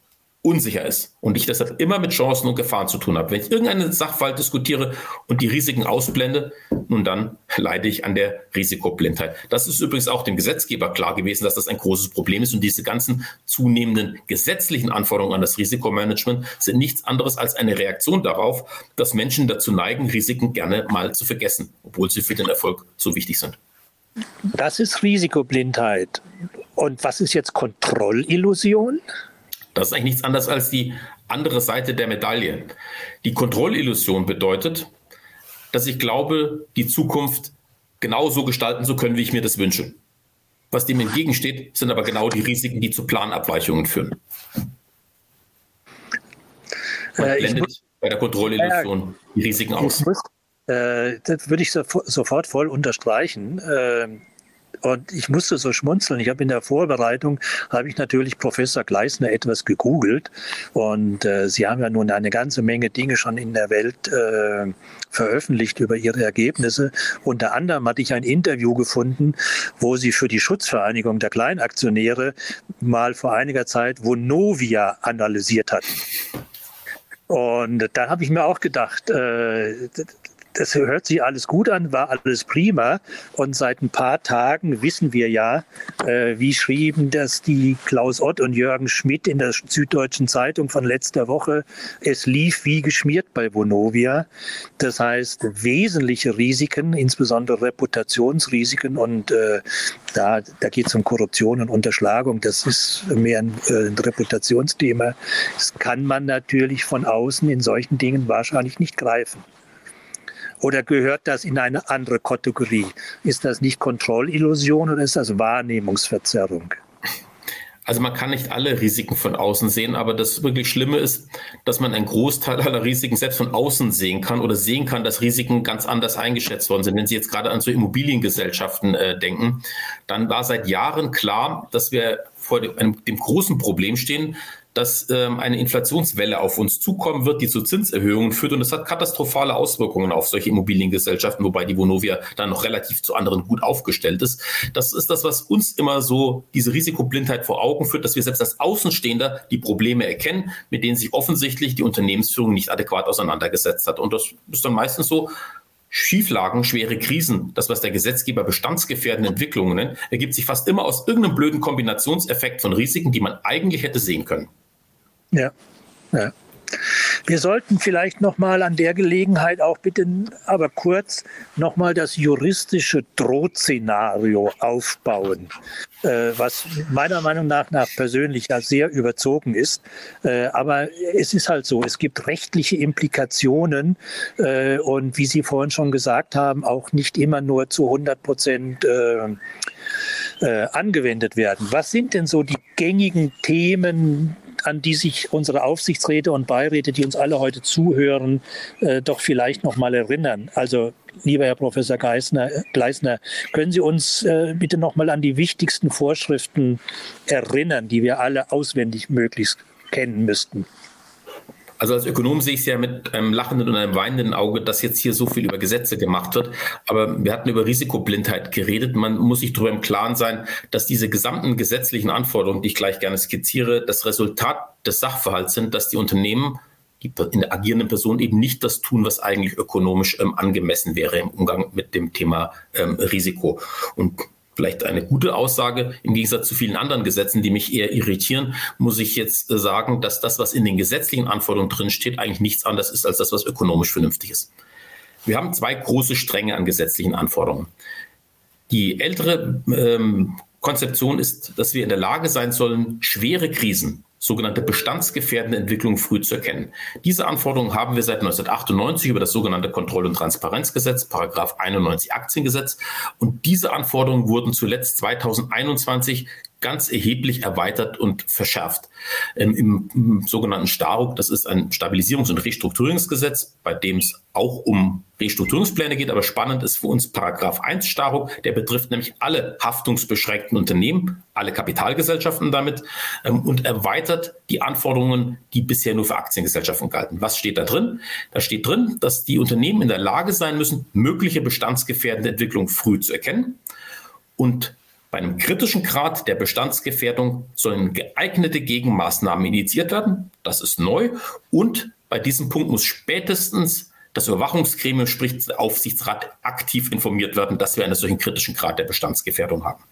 unsicher ist und ich deshalb immer mit Chancen und Gefahren zu tun habe. Wenn ich irgendeinen Sachverhalt diskutiere und die Risiken ausblende, nun dann leide ich an der Risikoblindheit. Das ist übrigens auch dem Gesetzgeber klar gewesen, dass das ein großes Problem ist und diese ganzen zunehmenden gesetzlichen Anforderungen an das Risikomanagement sind nichts anderes als eine Reaktion darauf, dass Menschen dazu neigen, Risiken gerne mal zu vergessen, obwohl sie für den Erfolg so wichtig sind. Das ist Risikoblindheit. Und was ist jetzt Kontrollillusion? Das ist eigentlich nichts anderes als die andere Seite der Medaille. Die Kontrollillusion bedeutet, dass ich glaube, die Zukunft genau so gestalten zu können, wie ich mir das wünsche. Was dem entgegensteht, sind aber genau die Risiken, die zu Planabweichungen führen. Man äh, blendet muss, bei der Kontrollillusion äh, die Risiken aus. Muss, äh, das würde ich so, sofort voll unterstreichen. Und ich musste so schmunzeln. Ich habe in der Vorbereitung, habe ich natürlich Professor Gleisner etwas gegoogelt. Und äh, Sie haben ja nun eine ganze Menge Dinge schon in der Welt äh, veröffentlicht über Ihre Ergebnisse. Unter anderem hatte ich ein Interview gefunden, wo Sie für die Schutzvereinigung der Kleinaktionäre mal vor einiger Zeit Vonovia analysiert hatten. Und da habe ich mir auch gedacht, äh, das hört sich alles gut an, war alles prima. Und seit ein paar Tagen wissen wir ja, äh, wie schrieben das die Klaus Ott und Jürgen Schmidt in der Süddeutschen Zeitung von letzter Woche. Es lief wie geschmiert bei Vonovia. Das heißt, wesentliche Risiken, insbesondere Reputationsrisiken und äh, da, da geht es um Korruption und Unterschlagung. Das ist mehr ein, äh, ein Reputationsthema. Das kann man natürlich von außen in solchen Dingen wahrscheinlich nicht greifen. Oder gehört das in eine andere Kategorie? Ist das nicht Kontrollillusion oder ist das Wahrnehmungsverzerrung? Also man kann nicht alle Risiken von außen sehen, aber das wirklich Schlimme ist, dass man einen Großteil aller Risiken selbst von außen sehen kann oder sehen kann, dass Risiken ganz anders eingeschätzt worden sind. Wenn Sie jetzt gerade an so Immobiliengesellschaften äh, denken, dann war seit Jahren klar, dass wir vor dem, einem, dem großen Problem stehen, dass ähm, eine Inflationswelle auf uns zukommen wird, die zu Zinserhöhungen führt. Und das hat katastrophale Auswirkungen auf solche Immobiliengesellschaften, wobei die Vonovia dann noch relativ zu anderen gut aufgestellt ist. Das ist das, was uns immer so diese Risikoblindheit vor Augen führt, dass wir selbst als Außenstehender die Probleme erkennen, mit denen sich offensichtlich die Unternehmensführung nicht adäquat auseinandergesetzt hat. Und das ist dann meistens so, Schieflagen, schwere Krisen, das, was der Gesetzgeber bestandsgefährdende Entwicklungen nennt, ergibt sich fast immer aus irgendeinem blöden Kombinationseffekt von Risiken, die man eigentlich hätte sehen können. Ja, ja. Wir sollten vielleicht noch mal an der Gelegenheit auch bitte, aber kurz noch mal das juristische Drohszenario aufbauen, äh, was meiner Meinung nach, nach persönlich ja sehr überzogen ist. Äh, aber es ist halt so, es gibt rechtliche Implikationen äh, und wie Sie vorhin schon gesagt haben, auch nicht immer nur zu 100 Prozent äh, äh, angewendet werden. Was sind denn so die gängigen Themen, an die sich unsere Aufsichtsräte und Beiräte, die uns alle heute zuhören, äh, doch vielleicht noch mal erinnern. Also, lieber Herr Professor Geisner, Gleisner, können Sie uns äh, bitte noch mal an die wichtigsten Vorschriften erinnern, die wir alle auswendig möglichst kennen müssten? Also als Ökonom sehe ich es ja mit einem lachenden und einem weinenden Auge, dass jetzt hier so viel über Gesetze gemacht wird. Aber wir hatten über Risikoblindheit geredet. Man muss sich darüber im Klaren sein, dass diese gesamten gesetzlichen Anforderungen, die ich gleich gerne skizziere, das Resultat des Sachverhalts sind, dass die Unternehmen die in der agierenden Person eben nicht das tun, was eigentlich ökonomisch ähm, angemessen wäre im Umgang mit dem Thema ähm, Risiko. Und vielleicht eine gute Aussage. Im Gegensatz zu vielen anderen Gesetzen, die mich eher irritieren, muss ich jetzt äh, sagen, dass das, was in den gesetzlichen Anforderungen drin steht, eigentlich nichts anderes ist als das, was ökonomisch vernünftig ist. Wir haben zwei große Stränge an gesetzlichen Anforderungen. Die ältere ähm, Konzeption ist, dass wir in der Lage sein sollen, schwere Krisen, sogenannte bestandsgefährdende Entwicklungen früh zu erkennen. Diese Anforderungen haben wir seit 1998 über das sogenannte Kontroll- und Transparenzgesetz, Paragraph 91 Aktiengesetz. Und diese Anforderungen wurden zuletzt 2021 ganz erheblich erweitert und verschärft. Ähm, im, sogenannten STARUG, das ist ein Stabilisierungs- und Restrukturierungsgesetz, bei dem es auch um Restrukturierungspläne geht, aber spannend ist für uns Paragraph 1 STARUG, der betrifft nämlich alle haftungsbeschränkten Unternehmen, alle Kapitalgesellschaften damit ähm, und erweitert die Anforderungen, die bisher nur für Aktiengesellschaften galten. Was steht da drin? Da steht drin, dass die Unternehmen in der Lage sein müssen, mögliche bestandsgefährdende Entwicklungen früh zu erkennen und bei einem kritischen Grad der Bestandsgefährdung sollen geeignete Gegenmaßnahmen initiiert werden. Das ist neu. Und bei diesem Punkt muss spätestens das Überwachungsgremium, sprich der Aufsichtsrat, aktiv informiert werden, dass wir einen solchen kritischen Grad der Bestandsgefährdung haben.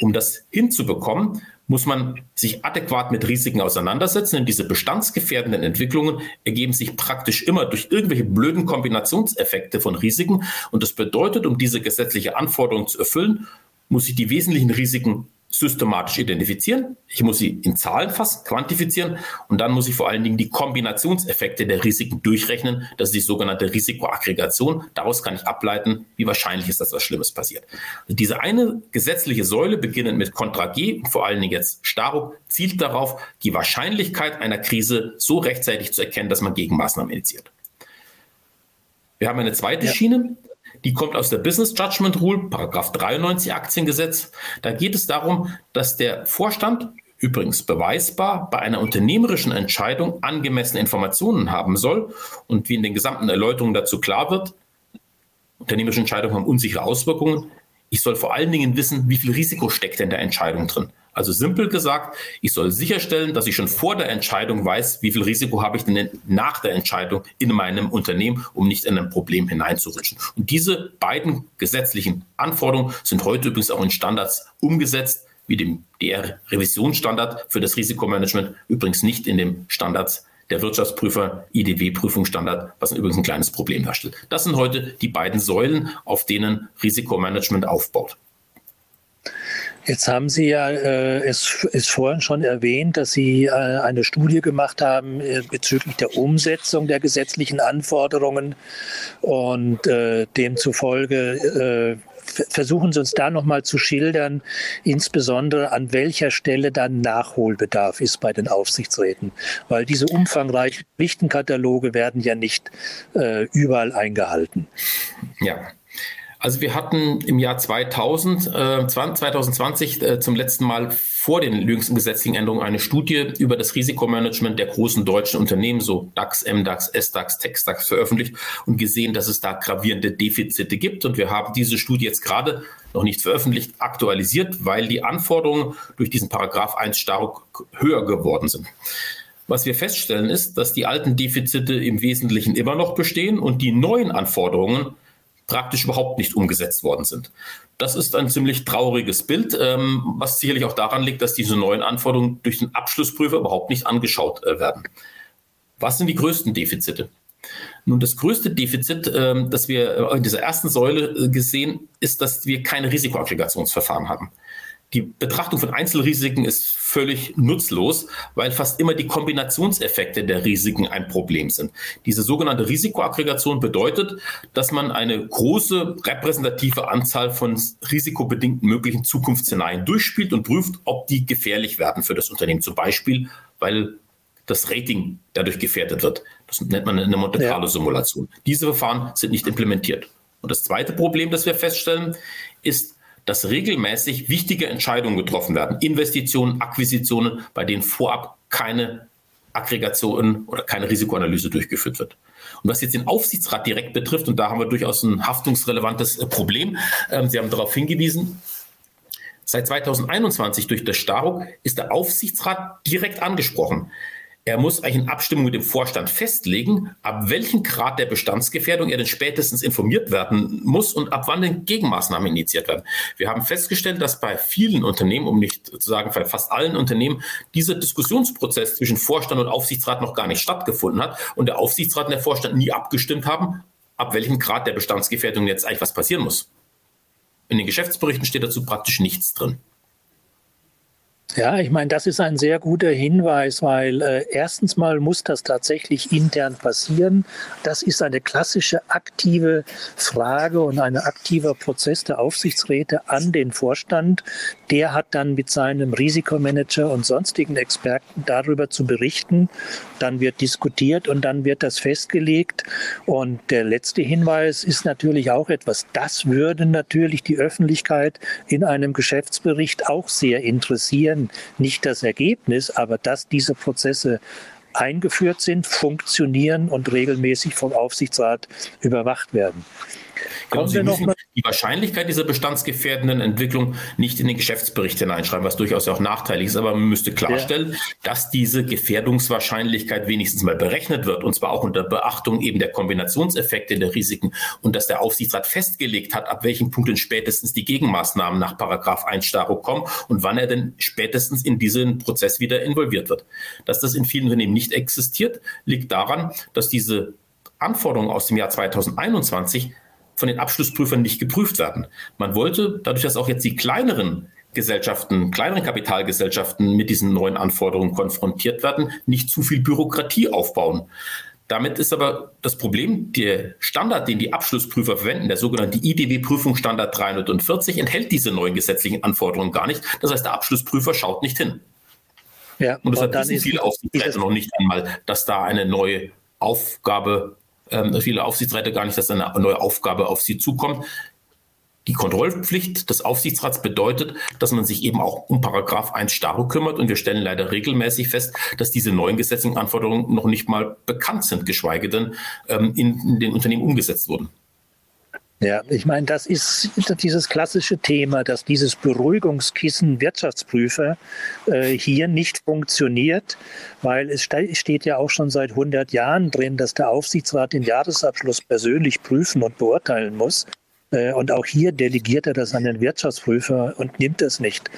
Um das hinzubekommen, muss man sich adäquat mit Risiken auseinandersetzen, denn diese bestandsgefährdenden Entwicklungen ergeben sich praktisch immer durch irgendwelche blöden Kombinationseffekte von Risiken. Und das bedeutet, um diese gesetzliche Anforderung zu erfüllen, muss ich die wesentlichen Risiken systematisch identifizieren. Ich muss sie in Zahlen fassen, quantifizieren und dann muss ich vor allen Dingen die Kombinationseffekte der Risiken durchrechnen. Das ist die sogenannte Risikoaggregation. Daraus kann ich ableiten, wie wahrscheinlich ist, dass was Schlimmes passiert. Also diese eine gesetzliche Säule, beginnend mit Contra G und vor allen Dingen jetzt Staruk, zielt darauf, die Wahrscheinlichkeit einer Krise so rechtzeitig zu erkennen, dass man Gegenmaßnahmen initiiert. Wir haben eine zweite ja. Schiene, die kommt aus der Business Judgment Rule, Paragraph 93 Aktiengesetz. Da geht es darum, dass der Vorstand übrigens beweisbar bei einer unternehmerischen Entscheidung angemessene Informationen haben soll. Und wie in den gesamten Erläuterungen dazu klar wird, unternehmerische Entscheidungen haben unsichere Auswirkungen. Ich soll vor allen Dingen wissen, wie viel Risiko steckt in der Entscheidung drin. Also simpel gesagt, ich soll sicherstellen, dass ich schon vor der Entscheidung weiß, wie viel Risiko habe ich denn nach der Entscheidung in meinem Unternehmen, um nicht in ein Problem hineinzurutschen. Und diese beiden gesetzlichen Anforderungen sind heute übrigens auch in Standards umgesetzt, wie dem DR-Revisionsstandard für das Risikomanagement, übrigens nicht in dem Standards der Wirtschaftsprüfer IDW-Prüfungsstandard, was übrigens ein kleines Problem darstellt. Das sind heute die beiden Säulen, auf denen Risikomanagement aufbaut. Jetzt haben Sie ja äh, es, es vorhin schon erwähnt, dass Sie äh, eine Studie gemacht haben äh, bezüglich der Umsetzung der gesetzlichen Anforderungen und äh, demzufolge äh, versuchen Sie uns da nochmal zu schildern, insbesondere an welcher Stelle dann Nachholbedarf ist bei den Aufsichtsräten, weil diese umfangreichen Pflichtenkataloge werden ja nicht äh, überall eingehalten. Ja. Also wir hatten im Jahr 2000, äh, 2020 äh, zum letzten Mal vor den jüngsten gesetzlichen Änderungen eine Studie über das Risikomanagement der großen deutschen Unternehmen, so DAX, MDAX, SDAX, TechSDAX veröffentlicht und gesehen, dass es da gravierende Defizite gibt. Und wir haben diese Studie jetzt gerade noch nicht veröffentlicht, aktualisiert, weil die Anforderungen durch diesen Paragraph 1 stark höher geworden sind. Was wir feststellen ist, dass die alten Defizite im Wesentlichen immer noch bestehen und die neuen Anforderungen praktisch überhaupt nicht umgesetzt worden sind. Das ist ein ziemlich trauriges Bild, ähm, was sicherlich auch daran liegt, dass diese neuen Anforderungen durch den Abschlussprüfer überhaupt nicht angeschaut äh, werden. Was sind die größten Defizite? Nun, das größte Defizit, ähm, das wir in dieser ersten Säule äh, gesehen, ist, dass wir keine Risikoaggregationsverfahren haben. Die Betrachtung von Einzelrisiken ist völlig nutzlos, weil fast immer die Kombinationseffekte der Risiken ein Problem sind. Diese sogenannte Risikoaggregation bedeutet, dass man eine große repräsentative Anzahl von risikobedingten möglichen Zukunftsszenarien durchspielt und prüft, ob die gefährlich werden für das Unternehmen. Zum Beispiel, weil das Rating dadurch gefährdet wird. Das nennt man eine Monte Carlo Simulation. Diese Verfahren sind nicht implementiert. Und das zweite Problem, das wir feststellen, ist, dass regelmäßig wichtige Entscheidungen getroffen werden. Investitionen, Akquisitionen, bei denen vorab keine Aggregation oder keine Risikoanalyse durchgeführt wird. Und was jetzt den Aufsichtsrat direkt betrifft, und da haben wir durchaus ein haftungsrelevantes äh, Problem, ähm, Sie haben darauf hingewiesen, seit 2021 durch das Staruk ist der Aufsichtsrat direkt angesprochen. Er muss eigentlich in Abstimmung mit dem Vorstand festlegen, ab welchem Grad der Bestandsgefährdung er denn spätestens informiert werden muss und ab wann denn Gegenmaßnahmen initiiert werden. Wir haben festgestellt, dass bei vielen Unternehmen, um nicht zu sagen bei fast allen Unternehmen, dieser Diskussionsprozess zwischen Vorstand und Aufsichtsrat noch gar nicht stattgefunden hat und der Aufsichtsrat und der Vorstand nie abgestimmt haben, ab welchem Grad der Bestandsgefährdung jetzt eigentlich was passieren muss. In den Geschäftsberichten steht dazu praktisch nichts drin. Ja, ich meine, das ist ein sehr guter Hinweis, weil äh, erstens mal muss das tatsächlich intern passieren. Das ist eine klassische aktive Frage und ein aktiver Prozess der Aufsichtsräte an den Vorstand. Der hat dann mit seinem Risikomanager und sonstigen Experten darüber zu berichten. Dann wird diskutiert und dann wird das festgelegt. Und der letzte Hinweis ist natürlich auch etwas, das würde natürlich die Öffentlichkeit in einem Geschäftsbericht auch sehr interessieren nicht das Ergebnis, aber dass diese Prozesse eingeführt sind, funktionieren und regelmäßig vom Aufsichtsrat überwacht werden. Genau, Sie müssen die Wahrscheinlichkeit dieser bestandsgefährdenden Entwicklung nicht in den Geschäftsbericht hineinschreiben, was durchaus auch nachteilig ist, aber man müsste klarstellen, ja. dass diese Gefährdungswahrscheinlichkeit wenigstens mal berechnet wird, und zwar auch unter Beachtung eben der Kombinationseffekte der Risiken und dass der Aufsichtsrat festgelegt hat, ab welchem Punkt denn spätestens die Gegenmaßnahmen nach Paragraph 1 Staro kommen und wann er denn spätestens in diesen Prozess wieder involviert wird. Dass das in vielen Unternehmen nicht existiert, liegt daran, dass diese Anforderungen aus dem Jahr 2021 von den Abschlussprüfern nicht geprüft werden. Man wollte, dadurch, dass auch jetzt die kleineren Gesellschaften, kleineren Kapitalgesellschaften mit diesen neuen Anforderungen konfrontiert werden, nicht zu viel Bürokratie aufbauen. Damit ist aber das Problem, der Standard, den die Abschlussprüfer verwenden, der sogenannte IDW-Prüfungsstandard 340, enthält diese neuen gesetzlichen Anforderungen gar nicht. Das heißt, der Abschlussprüfer schaut nicht hin. Ja, und deshalb wissen viele Aufsichtsräte noch nicht einmal, dass da eine neue Aufgabe ähm, viele Aufsichtsräte gar nicht, dass eine neue Aufgabe auf sie zukommt. Die Kontrollpflicht des Aufsichtsrats bedeutet, dass man sich eben auch um Paragraph 1 Staro kümmert und wir stellen leider regelmäßig fest, dass diese neuen gesetzlichen Anforderungen noch nicht mal bekannt sind, geschweige denn ähm, in, in den Unternehmen umgesetzt wurden. Ja, ich meine, das ist dieses klassische Thema, dass dieses Beruhigungskissen Wirtschaftsprüfer äh, hier nicht funktioniert, weil es ste steht ja auch schon seit 100 Jahren drin, dass der Aufsichtsrat den Jahresabschluss persönlich prüfen und beurteilen muss. Äh, und auch hier delegiert er das an den Wirtschaftsprüfer und nimmt es nicht.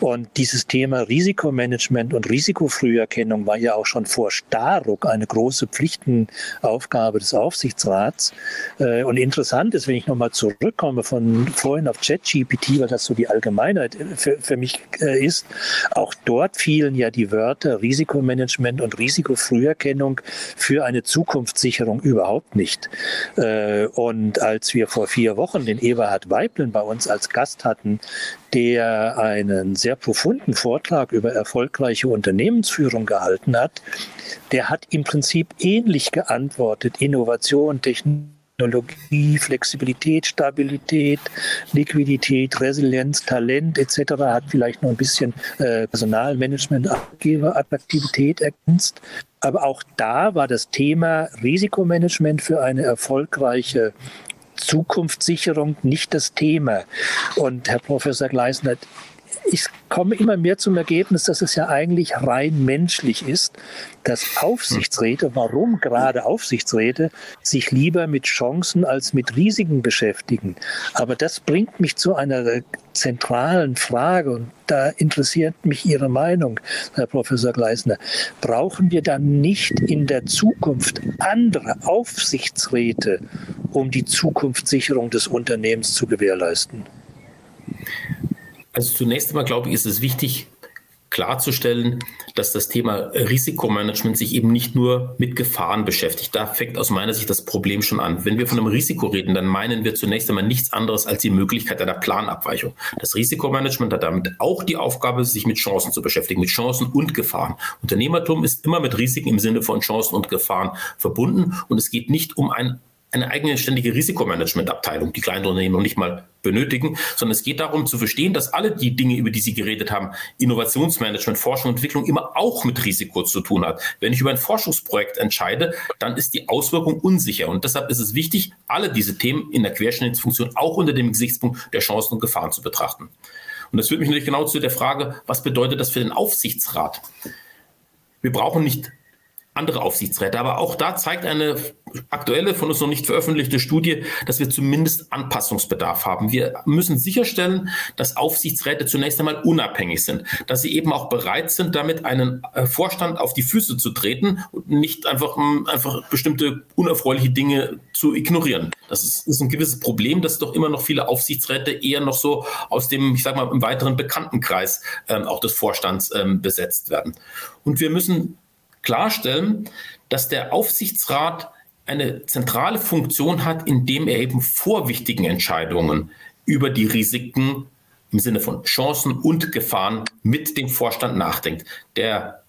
Und dieses Thema Risikomanagement und Risikofrüherkennung war ja auch schon vor Starruck eine große Pflichtenaufgabe des Aufsichtsrats. Äh, und interessant ist, wenn ich nochmal zurückkomme von vorhin auf ChatGPT, weil das so die Allgemeinheit für, für mich äh, ist, auch dort fielen ja die Wörter Risikomanagement und Risikofrüherkennung für eine Zukunftssicherung überhaupt nicht. Und als wir vor vier Wochen Wochen den Eberhard Weiblen bei uns als Gast hatten, der einen sehr profunden Vortrag über erfolgreiche Unternehmensführung gehalten hat, der hat im Prinzip ähnlich geantwortet. Innovation, Technologie, Flexibilität, Stabilität, Liquidität, Resilienz, Talent etc. hat vielleicht noch ein bisschen äh, Personalmanagement, Attraktivität ergänzt. Aber auch da war das Thema Risikomanagement für eine erfolgreiche Zukunftssicherung nicht das Thema. Und Herr Professor Gleisner, ich komme immer mehr zum Ergebnis, dass es ja eigentlich rein menschlich ist, dass Aufsichtsräte, warum gerade Aufsichtsräte, sich lieber mit Chancen als mit Risiken beschäftigen. Aber das bringt mich zu einer zentralen Frage und da interessiert mich Ihre Meinung, Herr Professor Gleisner. Brauchen wir dann nicht in der Zukunft andere Aufsichtsräte, um die Zukunftssicherung des Unternehmens zu gewährleisten? Also zunächst einmal glaube ich, ist es wichtig klarzustellen, dass das Thema Risikomanagement sich eben nicht nur mit Gefahren beschäftigt. Da fängt aus meiner Sicht das Problem schon an. Wenn wir von einem Risiko reden, dann meinen wir zunächst einmal nichts anderes als die Möglichkeit einer Planabweichung. Das Risikomanagement hat damit auch die Aufgabe, sich mit Chancen zu beschäftigen, mit Chancen und Gefahren. Unternehmertum ist immer mit Risiken im Sinne von Chancen und Gefahren verbunden und es geht nicht um ein eine eigene ständige Risikomanagementabteilung, die kleine Unternehmen noch nicht mal benötigen, sondern es geht darum zu verstehen, dass alle die Dinge, über die Sie geredet haben, Innovationsmanagement, Forschung und Entwicklung immer auch mit Risiko zu tun hat. Wenn ich über ein Forschungsprojekt entscheide, dann ist die Auswirkung unsicher und deshalb ist es wichtig, alle diese Themen in der Querschnittsfunktion auch unter dem Gesichtspunkt der Chancen und Gefahren zu betrachten. Und das führt mich natürlich genau zu der Frage, was bedeutet das für den Aufsichtsrat? Wir brauchen nicht andere Aufsichtsräte. Aber auch da zeigt eine aktuelle, von uns noch nicht veröffentlichte Studie, dass wir zumindest Anpassungsbedarf haben. Wir müssen sicherstellen, dass Aufsichtsräte zunächst einmal unabhängig sind, dass sie eben auch bereit sind, damit einen äh, Vorstand auf die Füße zu treten und nicht einfach, hm, einfach bestimmte unerfreuliche Dinge zu ignorieren. Das ist, ist ein gewisses Problem, dass doch immer noch viele Aufsichtsräte eher noch so aus dem, ich sag mal, im weiteren Bekanntenkreis ähm, auch des Vorstands ähm, besetzt werden. Und wir müssen klarstellen, dass der Aufsichtsrat eine zentrale Funktion hat, indem er eben vor wichtigen Entscheidungen über die Risiken im Sinne von Chancen und Gefahren mit dem Vorstand nachdenkt. Der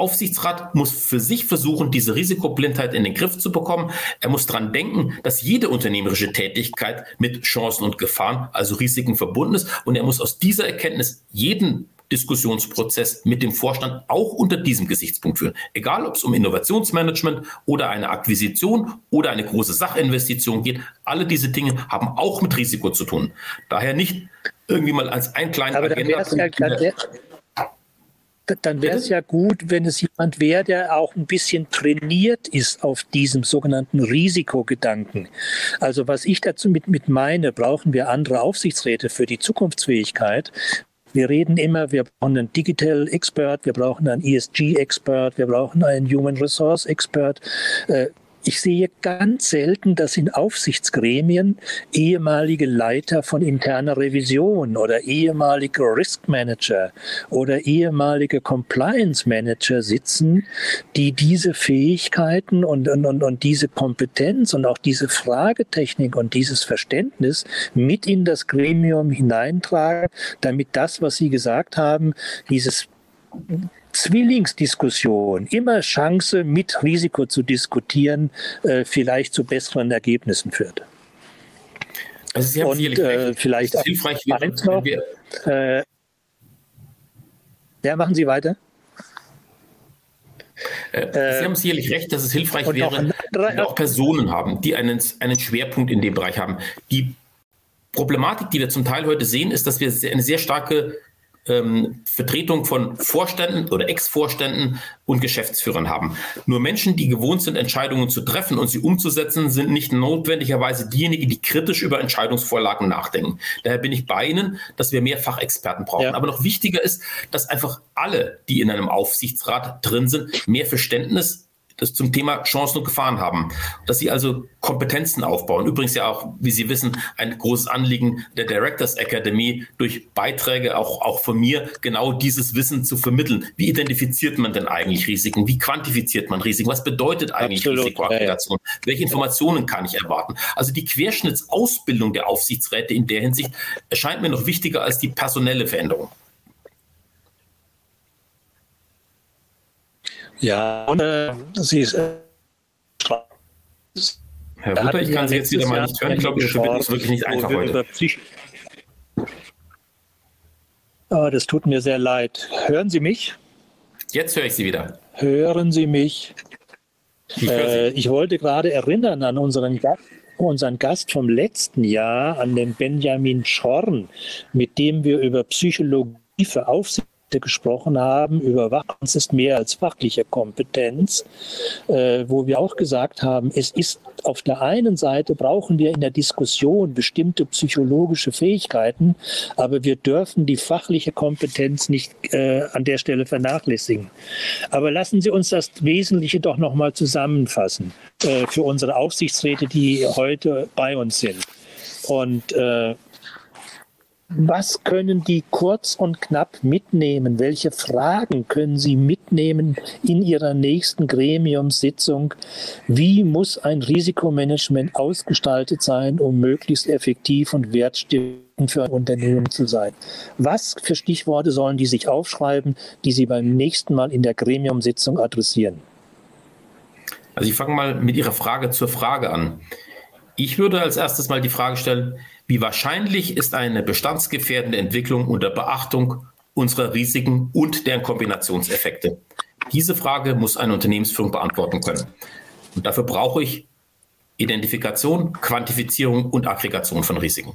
Aufsichtsrat muss für sich versuchen, diese Risikoblindheit in den Griff zu bekommen. Er muss daran denken, dass jede unternehmerische Tätigkeit mit Chancen und Gefahren, also Risiken verbunden ist. Und er muss aus dieser Erkenntnis jeden Diskussionsprozess mit dem Vorstand auch unter diesem Gesichtspunkt führen. Egal, ob es um Innovationsmanagement oder eine Akquisition oder eine große Sachinvestition geht, alle diese Dinge haben auch mit Risiko zu tun. Daher nicht irgendwie mal als ein kleiner Aber Agenda. Dann wäre es ja gut, wenn es jemand wäre, der auch ein bisschen trainiert ist auf diesem sogenannten Risikogedanken. Also was ich dazu mit, mit meine, brauchen wir andere Aufsichtsräte für die Zukunftsfähigkeit. Wir reden immer, wir brauchen einen Digital Expert, wir brauchen einen ESG Expert, wir brauchen einen Human Resource Expert. Ich sehe ganz selten, dass in Aufsichtsgremien ehemalige Leiter von interner Revision oder ehemalige Risk Manager oder ehemalige Compliance Manager sitzen, die diese Fähigkeiten und, und, und, und diese Kompetenz und auch diese Fragetechnik und dieses Verständnis mit in das Gremium hineintragen, damit das, was Sie gesagt haben, dieses Zwillingsdiskussion, immer Chance mit Risiko zu diskutieren, äh, vielleicht zu besseren Ergebnissen führt. Also Sie haben Und äh, vielleicht auch hilfreich wäre, noch, äh, ja, machen Sie weiter. Äh, Sie haben sicherlich recht, dass es hilfreich wäre, wenn wir auch Personen haben, die einen, einen Schwerpunkt in dem Bereich haben. Die Problematik, die wir zum Teil heute sehen, ist, dass wir eine sehr starke ähm, Vertretung von Vorständen oder Ex-Vorständen und Geschäftsführern haben. Nur Menschen, die gewohnt sind, Entscheidungen zu treffen und sie umzusetzen, sind nicht notwendigerweise diejenigen, die kritisch über Entscheidungsvorlagen nachdenken. Daher bin ich bei Ihnen, dass wir mehr Fachexperten brauchen. Ja. Aber noch wichtiger ist, dass einfach alle, die in einem Aufsichtsrat drin sind, mehr Verständnis das zum Thema Chancen und Gefahren haben. Dass sie also Kompetenzen aufbauen. Übrigens ja auch, wie Sie wissen, ein großes Anliegen der Directors Academy durch Beiträge auch, auch von mir, genau dieses Wissen zu vermitteln. Wie identifiziert man denn eigentlich Risiken? Wie quantifiziert man Risiken? Was bedeutet eigentlich Absolut, Risikoaggregation? Ja, ja. Welche Informationen kann ich erwarten? Also die Querschnittsausbildung der Aufsichtsräte in der Hinsicht erscheint mir noch wichtiger als die personelle Veränderung. Ja, und äh, sie ist. Äh, Herr Rutter, ich kann Sie jetzt wieder mal nicht hören. Ich glaube, Ihre Verbindung ist wirklich nicht einfach heute. Oh, das tut mir sehr leid. Hören Sie mich? Jetzt höre ich Sie wieder. Hören Sie mich? Ich, äh, ich wollte gerade erinnern an unseren Gast, unseren Gast vom letzten Jahr, an den Benjamin Schorn, mit dem wir über Psychologie für Aufsicht gesprochen haben, Überwachung ist mehr als fachliche Kompetenz, äh, wo wir auch gesagt haben, es ist auf der einen Seite brauchen wir in der Diskussion bestimmte psychologische Fähigkeiten, aber wir dürfen die fachliche Kompetenz nicht äh, an der Stelle vernachlässigen. Aber lassen Sie uns das Wesentliche doch noch mal zusammenfassen äh, für unsere Aufsichtsräte, die heute bei uns sind. Und äh, was können die kurz und knapp mitnehmen? Welche Fragen können sie mitnehmen in ihrer nächsten Gremiumssitzung? Wie muss ein Risikomanagement ausgestaltet sein, um möglichst effektiv und wertstiftend für ein Unternehmen zu sein? Was für Stichworte sollen die sich aufschreiben, die sie beim nächsten Mal in der Gremiumsitzung adressieren? Also ich fange mal mit Ihrer Frage zur Frage an. Ich würde als erstes mal die Frage stellen, wie wahrscheinlich ist eine bestandsgefährdende Entwicklung unter Beachtung unserer Risiken und deren Kombinationseffekte? Diese Frage muss eine Unternehmensführung beantworten können. Und dafür brauche ich Identifikation, Quantifizierung und Aggregation von Risiken.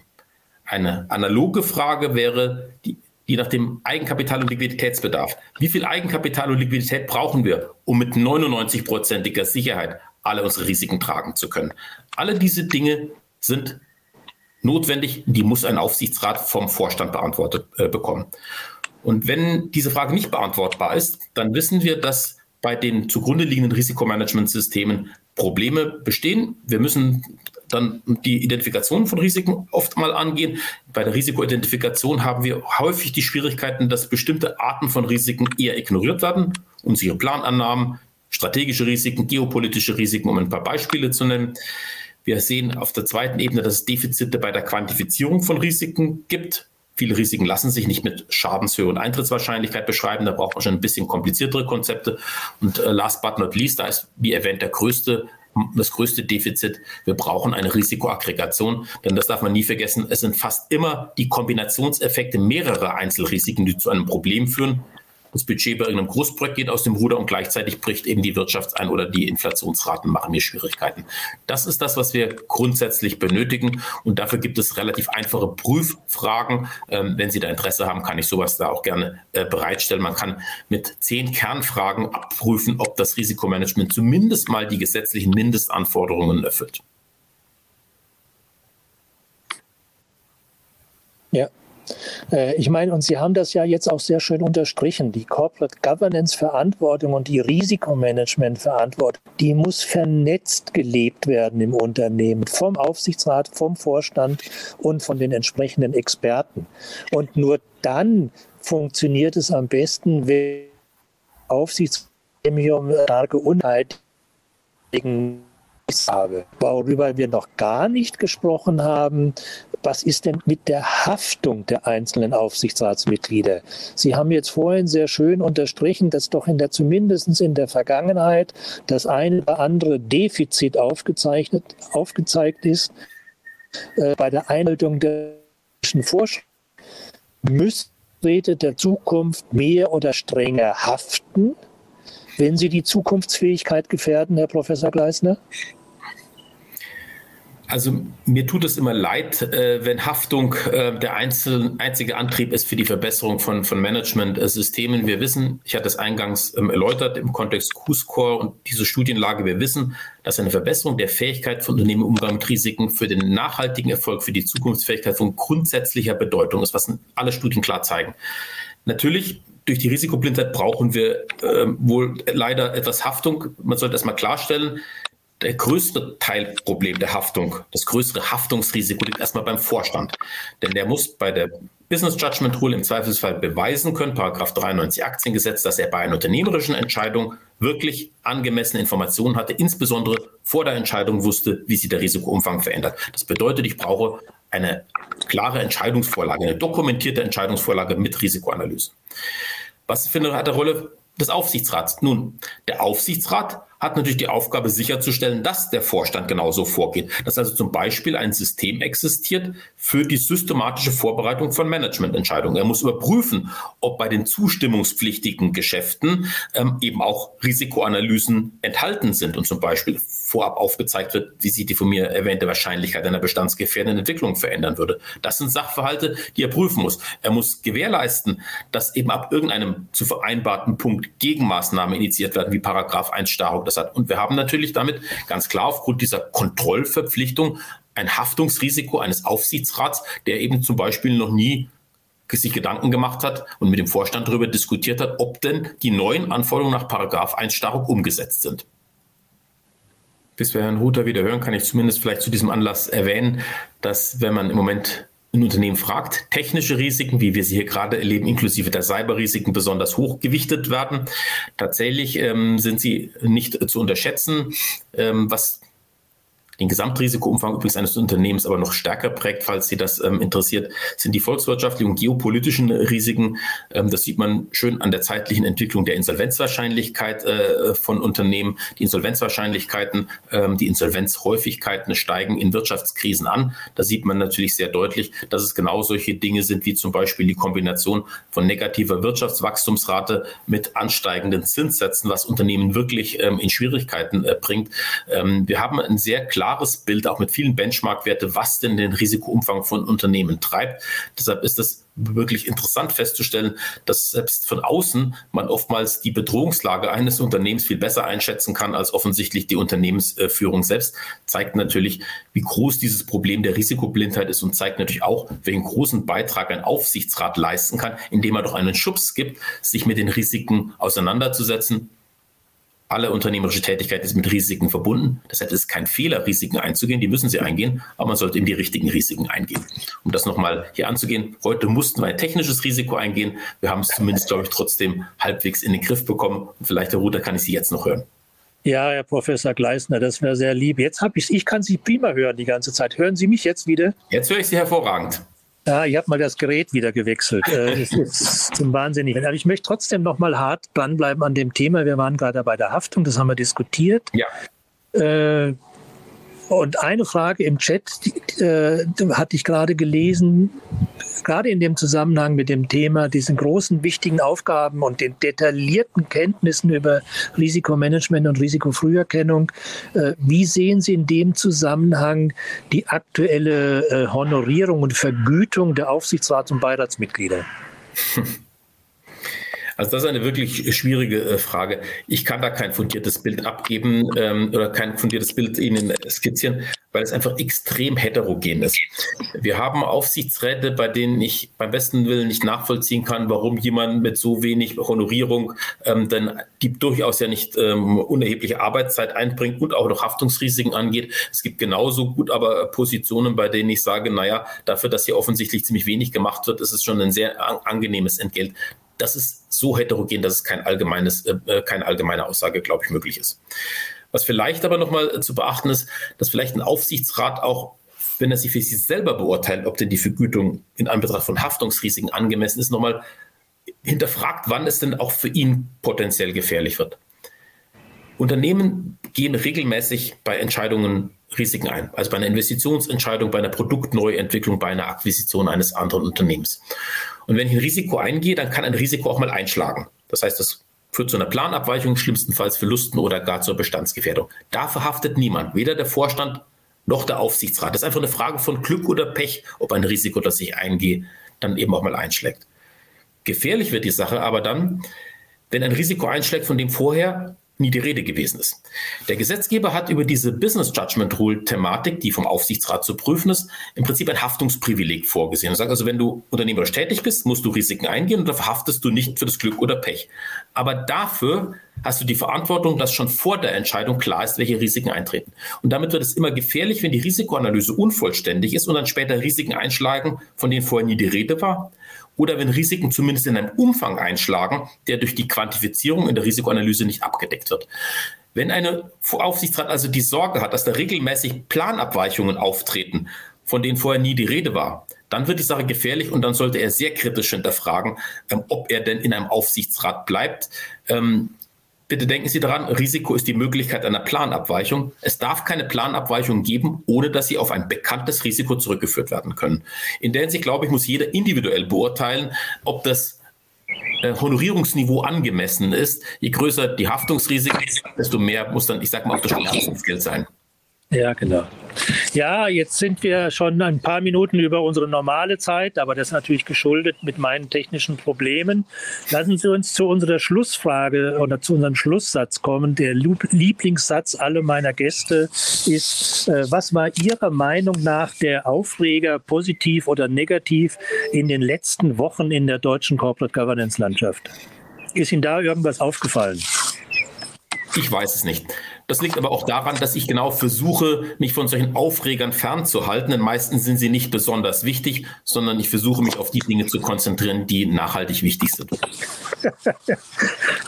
Eine analoge Frage wäre die die nach dem Eigenkapital- und Liquiditätsbedarf. Wie viel Eigenkapital und Liquidität brauchen wir, um mit 99-prozentiger Sicherheit alle unsere Risiken tragen zu können? Alle diese Dinge sind notwendig, die muss ein Aufsichtsrat vom Vorstand beantwortet äh, bekommen. Und wenn diese Frage nicht beantwortbar ist, dann wissen wir, dass bei den zugrunde liegenden Risikomanagementsystemen Probleme bestehen. Wir müssen dann die Identifikation von Risiken oft mal angehen. Bei der Risikoidentifikation haben wir häufig die Schwierigkeiten, dass bestimmte Arten von Risiken eher ignoriert werden. Unsere Planannahmen, strategische Risiken, geopolitische Risiken, um ein paar Beispiele zu nennen. Wir sehen auf der zweiten Ebene, dass es Defizite bei der Quantifizierung von Risiken gibt. Viele Risiken lassen sich nicht mit Schadenshöhe und Eintrittswahrscheinlichkeit beschreiben. Da braucht man schon ein bisschen kompliziertere Konzepte. Und äh, last but not least, da ist, wie erwähnt, der größte das größte Defizit. Wir brauchen eine Risikoaggregation, denn das darf man nie vergessen. Es sind fast immer die Kombinationseffekte mehrerer Einzelrisiken, die zu einem Problem führen das Budget bei irgendeinem Großprojekt geht aus dem Ruder und gleichzeitig bricht eben die Wirtschaftsein oder die Inflationsraten machen mir Schwierigkeiten. Das ist das, was wir grundsätzlich benötigen und dafür gibt es relativ einfache Prüffragen. Ähm, wenn Sie da Interesse haben, kann ich sowas da auch gerne äh, bereitstellen. Man kann mit zehn Kernfragen abprüfen, ob das Risikomanagement zumindest mal die gesetzlichen Mindestanforderungen erfüllt. Ja, ich meine, und Sie haben das ja jetzt auch sehr schön unterstrichen. Die Corporate Governance Verantwortung und die Risikomanagement Verantwortung, die muss vernetzt gelebt werden im Unternehmen vom Aufsichtsrat, vom Vorstand und von den entsprechenden Experten. Und nur dann funktioniert es am besten, wenn Aufsichtsgremium starke Unheit habe. Worüber wir noch gar nicht gesprochen haben, was ist denn mit der Haftung der einzelnen Aufsichtsratsmitglieder? Sie haben jetzt vorhin sehr schön unterstrichen, dass doch in der zumindest in der Vergangenheit das eine oder andere Defizit aufgezeichnet, aufgezeigt ist äh, bei der Einhaltung der Vorschriften. Müssen Räte der Zukunft mehr oder strenger haften, wenn sie die Zukunftsfähigkeit gefährden, Herr Professor Gleisner? Also mir tut es immer leid, äh, wenn Haftung äh, der einzige Antrieb ist für die Verbesserung von, von Management-Systemen. Wir wissen, ich hatte es eingangs ähm, erläutert im Kontext Q-Score und diese Studienlage, wir wissen, dass eine Verbesserung der Fähigkeit von Unternehmen Umgang mit Risiken für den nachhaltigen Erfolg, für die Zukunftsfähigkeit von grundsätzlicher Bedeutung ist, was alle Studien klar zeigen. Natürlich durch die Risikoblindheit brauchen wir äh, wohl leider etwas Haftung. Man sollte erstmal klarstellen, der größte Teilproblem der Haftung, das größere Haftungsrisiko liegt erstmal beim Vorstand. Denn der muss bei der Business Judgment Rule im Zweifelsfall beweisen können, Paragraph 93 Aktiengesetz, dass er bei einer unternehmerischen Entscheidung wirklich angemessene Informationen hatte, insbesondere vor der Entscheidung wusste, wie sich der Risikoumfang verändert. Das bedeutet, ich brauche eine klare Entscheidungsvorlage, eine dokumentierte Entscheidungsvorlage mit Risikoanalyse. Was für eine Rolle des Aufsichtsrats? Nun, der Aufsichtsrat hat natürlich die Aufgabe sicherzustellen, dass der Vorstand genauso vorgeht. Dass also zum Beispiel ein System existiert für die systematische Vorbereitung von Managemententscheidungen. Er muss überprüfen, ob bei den zustimmungspflichtigen Geschäften ähm, eben auch Risikoanalysen enthalten sind und zum Beispiel vorab aufgezeigt wird, wie sich die von mir erwähnte Wahrscheinlichkeit einer bestandsgefährdenden Entwicklung verändern würde. Das sind Sachverhalte, die er prüfen muss. Er muss gewährleisten, dass eben ab irgendeinem zu vereinbarten Punkt Gegenmaßnahmen initiiert werden, wie Paragraph 1 Starrung das hat. Und wir haben natürlich damit ganz klar aufgrund dieser Kontrollverpflichtung ein Haftungsrisiko eines Aufsichtsrats, der eben zum Beispiel noch nie sich Gedanken gemacht hat und mit dem Vorstand darüber diskutiert hat, ob denn die neuen Anforderungen nach Paragraph 1 Starrung umgesetzt sind. Bis wir Herrn Ruther wieder hören, kann ich zumindest vielleicht zu diesem Anlass erwähnen, dass wenn man im Moment ein Unternehmen fragt, technische Risiken, wie wir sie hier gerade erleben, inklusive der Cyberrisiken, besonders hoch gewichtet werden. Tatsächlich ähm, sind sie nicht zu unterschätzen, ähm, was den Gesamtrisikoumfang übrigens eines Unternehmens aber noch stärker prägt, falls Sie das ähm, interessiert, sind die volkswirtschaftlichen und geopolitischen Risiken. Ähm, das sieht man schön an der zeitlichen Entwicklung der Insolvenzwahrscheinlichkeit äh, von Unternehmen. Die Insolvenzwahrscheinlichkeiten, ähm, die Insolvenzhäufigkeiten steigen in Wirtschaftskrisen an. Da sieht man natürlich sehr deutlich, dass es genau solche Dinge sind, wie zum Beispiel die Kombination von negativer Wirtschaftswachstumsrate mit ansteigenden Zinssätzen, was Unternehmen wirklich ähm, in Schwierigkeiten äh, bringt. Ähm, wir haben ein sehr klar klares Bild, auch mit vielen Benchmark-Werte, was denn den Risikoumfang von Unternehmen treibt. Deshalb ist es wirklich interessant festzustellen, dass selbst von außen man oftmals die Bedrohungslage eines Unternehmens viel besser einschätzen kann als offensichtlich die Unternehmensführung selbst. Zeigt natürlich, wie groß dieses Problem der Risikoblindheit ist und zeigt natürlich auch, welchen großen Beitrag ein Aufsichtsrat leisten kann, indem er doch einen Schubs gibt, sich mit den Risiken auseinanderzusetzen alle unternehmerische Tätigkeit ist mit Risiken verbunden. Deshalb ist es kein Fehler, Risiken einzugehen. Die müssen sie eingehen, aber man sollte eben die richtigen Risiken eingehen. Um das nochmal hier anzugehen, heute mussten wir ein technisches Risiko eingehen. Wir haben es zumindest, glaube ich, trotzdem halbwegs in den Griff bekommen. Und vielleicht, Herr Ruther, kann ich Sie jetzt noch hören. Ja, Herr Professor Gleisner, das wäre sehr lieb. Jetzt habe ich ich kann Sie prima hören die ganze Zeit. Hören Sie mich jetzt wieder? Jetzt höre ich Sie hervorragend. Ja, ich habe mal das Gerät wieder gewechselt. Äh, das ist zum Wahnsinnigen. Aber ich möchte trotzdem noch mal hart dranbleiben an dem Thema. Wir waren gerade bei der Haftung, das haben wir diskutiert. Ja. Äh, und eine Frage im Chat, die, äh, hatte ich gerade gelesen, gerade in dem Zusammenhang mit dem Thema, diesen großen, wichtigen Aufgaben und den detaillierten Kenntnissen über Risikomanagement und Risikofrüherkennung. Äh, wie sehen Sie in dem Zusammenhang die aktuelle äh, Honorierung und Vergütung der Aufsichtsrats- und Beiratsmitglieder? Also das ist eine wirklich schwierige äh, Frage. Ich kann da kein fundiertes Bild abgeben ähm, oder kein fundiertes Bild Ihnen skizzieren, weil es einfach extrem heterogen ist. Wir haben Aufsichtsräte, bei denen ich beim besten Willen nicht nachvollziehen kann, warum jemand mit so wenig Honorierung ähm, denn die durchaus ja nicht ähm, unerhebliche Arbeitszeit einbringt und auch noch Haftungsrisiken angeht. Es gibt genauso gut aber Positionen, bei denen ich sage, naja, dafür, dass hier offensichtlich ziemlich wenig gemacht wird, ist es schon ein sehr angenehmes Entgelt das ist so heterogen, dass es kein allgemeines, äh, äh, keine allgemeine Aussage, glaube ich, möglich ist. Was vielleicht aber nochmal äh, zu beachten ist, dass vielleicht ein Aufsichtsrat auch, wenn er sich für sich selber beurteilt, ob denn die Vergütung in Anbetracht von Haftungsrisiken angemessen ist, nochmal hinterfragt, wann es denn auch für ihn potenziell gefährlich wird. Unternehmen gehen regelmäßig bei Entscheidungen Risiken ein. Also bei einer Investitionsentscheidung, bei einer Produktneuentwicklung, bei einer Akquisition eines anderen Unternehmens. Und wenn ich ein Risiko eingehe, dann kann ein Risiko auch mal einschlagen. Das heißt, das führt zu einer Planabweichung, schlimmstenfalls Verlusten oder gar zur Bestandsgefährdung. Da verhaftet niemand, weder der Vorstand noch der Aufsichtsrat. Das ist einfach eine Frage von Glück oder Pech, ob ein Risiko, das ich eingehe, dann eben auch mal einschlägt. Gefährlich wird die Sache aber dann, wenn ein Risiko einschlägt, von dem vorher nie die Rede gewesen ist. Der Gesetzgeber hat über diese Business Judgment Rule Thematik, die vom Aufsichtsrat zu prüfen ist, im Prinzip ein Haftungsprivileg vorgesehen. Er sagt also, wenn du unternehmerisch tätig bist, musst du Risiken eingehen und da verhaftest du nicht für das Glück oder Pech. Aber dafür hast du die Verantwortung, dass schon vor der Entscheidung klar ist, welche Risiken eintreten. Und damit wird es immer gefährlich, wenn die Risikoanalyse unvollständig ist und dann später Risiken einschlagen, von denen vorher nie die Rede war oder wenn Risiken zumindest in einem Umfang einschlagen, der durch die Quantifizierung in der Risikoanalyse nicht abgedeckt wird. Wenn eine Aufsichtsrat also die Sorge hat, dass da regelmäßig Planabweichungen auftreten, von denen vorher nie die Rede war, dann wird die Sache gefährlich und dann sollte er sehr kritisch hinterfragen, ähm, ob er denn in einem Aufsichtsrat bleibt. Ähm, Bitte denken Sie daran, Risiko ist die Möglichkeit einer Planabweichung. Es darf keine Planabweichung geben, ohne dass sie auf ein bekanntes Risiko zurückgeführt werden können. In der Hinsicht, glaube ich, muss jeder individuell beurteilen, ob das äh, Honorierungsniveau angemessen ist. Je größer die Haftungsrisiken, desto mehr muss dann, ich sage mal, auch das Schmerzensgeld sein. Ja, genau. Ja, jetzt sind wir schon ein paar Minuten über unsere normale Zeit, aber das ist natürlich geschuldet mit meinen technischen Problemen. Lassen Sie uns zu unserer Schlussfrage oder zu unserem Schlusssatz kommen. Der Lieblingssatz aller meiner Gäste ist, äh, was war Ihrer Meinung nach der Aufreger positiv oder negativ in den letzten Wochen in der deutschen Corporate Governance Landschaft? Ist Ihnen da irgendwas aufgefallen? Ich weiß es nicht. Das liegt aber auch daran, dass ich genau versuche, mich von solchen Aufregern fernzuhalten, denn meistens sind sie nicht besonders wichtig, sondern ich versuche mich auf die Dinge zu konzentrieren, die nachhaltig wichtig sind.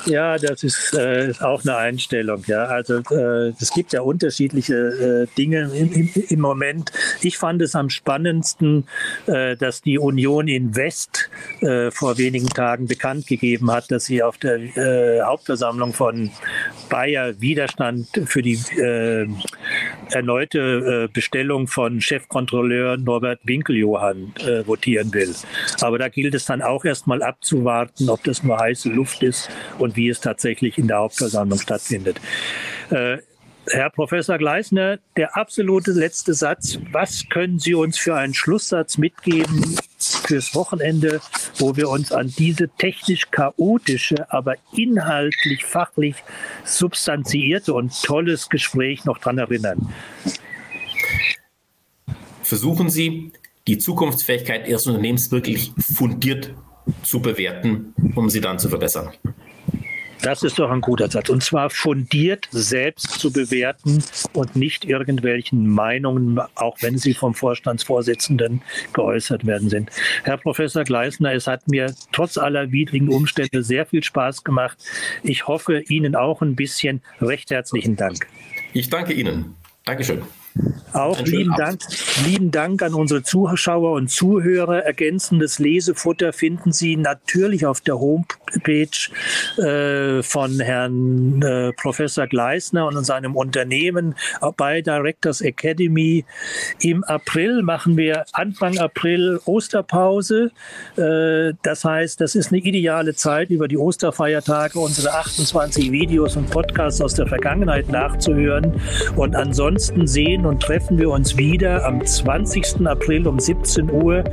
ja, das ist, äh, auch eine Einstellung. Ja, also äh, es gibt ja unterschiedliche äh, Dinge im, im, im, Moment. Ich fand es am spannendsten, äh, dass die Union Invest äh, vor wenigen Tagen bekannt gegeben hat, dass sie auf der äh, Hauptversammlung von Bayer Widerstand für die äh, erneute äh, Bestellung von Chefkontrolleur Norbert Winkeljohann äh, votieren will. Aber da gilt es dann auch erstmal abzuwarten, ob das nur heiße Luft ist und wie es tatsächlich in der Hauptversammlung stattfindet. Äh, Herr Professor Gleisner, der absolute letzte Satz. Was können Sie uns für einen Schlusssatz mitgeben fürs Wochenende, wo wir uns an diese technisch chaotische, aber inhaltlich, fachlich substanziierte und tolles Gespräch noch dran erinnern? Versuchen Sie, die Zukunftsfähigkeit Ihres Unternehmens wirklich fundiert zu bewerten, um sie dann zu verbessern. Das ist doch ein guter Satz. Und zwar fundiert selbst zu bewerten und nicht irgendwelchen Meinungen, auch wenn sie vom Vorstandsvorsitzenden geäußert werden sind. Herr Professor Gleisner, es hat mir trotz aller widrigen Umstände sehr viel Spaß gemacht. Ich hoffe Ihnen auch ein bisschen. Recht herzlichen Dank. Ich danke Ihnen. Dankeschön. Auch lieben Dank, lieben Dank an unsere Zuschauer und Zuhörer. Ergänzendes Lesefutter finden Sie natürlich auf der Homepage äh, von Herrn äh, Professor Gleisner und seinem Unternehmen bei Directors Academy. Im April machen wir Anfang April Osterpause. Äh, das heißt, das ist eine ideale Zeit, über die Osterfeiertage unsere 28 Videos und Podcasts aus der Vergangenheit nachzuhören. Und ansonsten sehen und treffen wir uns wieder am 20. April um 17 Uhr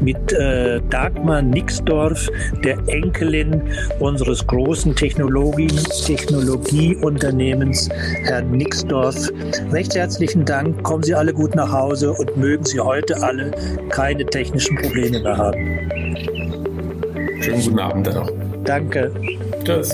mit äh, Dagmar Nixdorf, der Enkelin unseres großen Technologie, Technologieunternehmens, Herrn Nixdorf. Recht herzlichen Dank. Kommen Sie alle gut nach Hause und mögen Sie heute alle keine technischen Probleme mehr haben. Schönen guten Abend dann noch. Danke. Tschüss.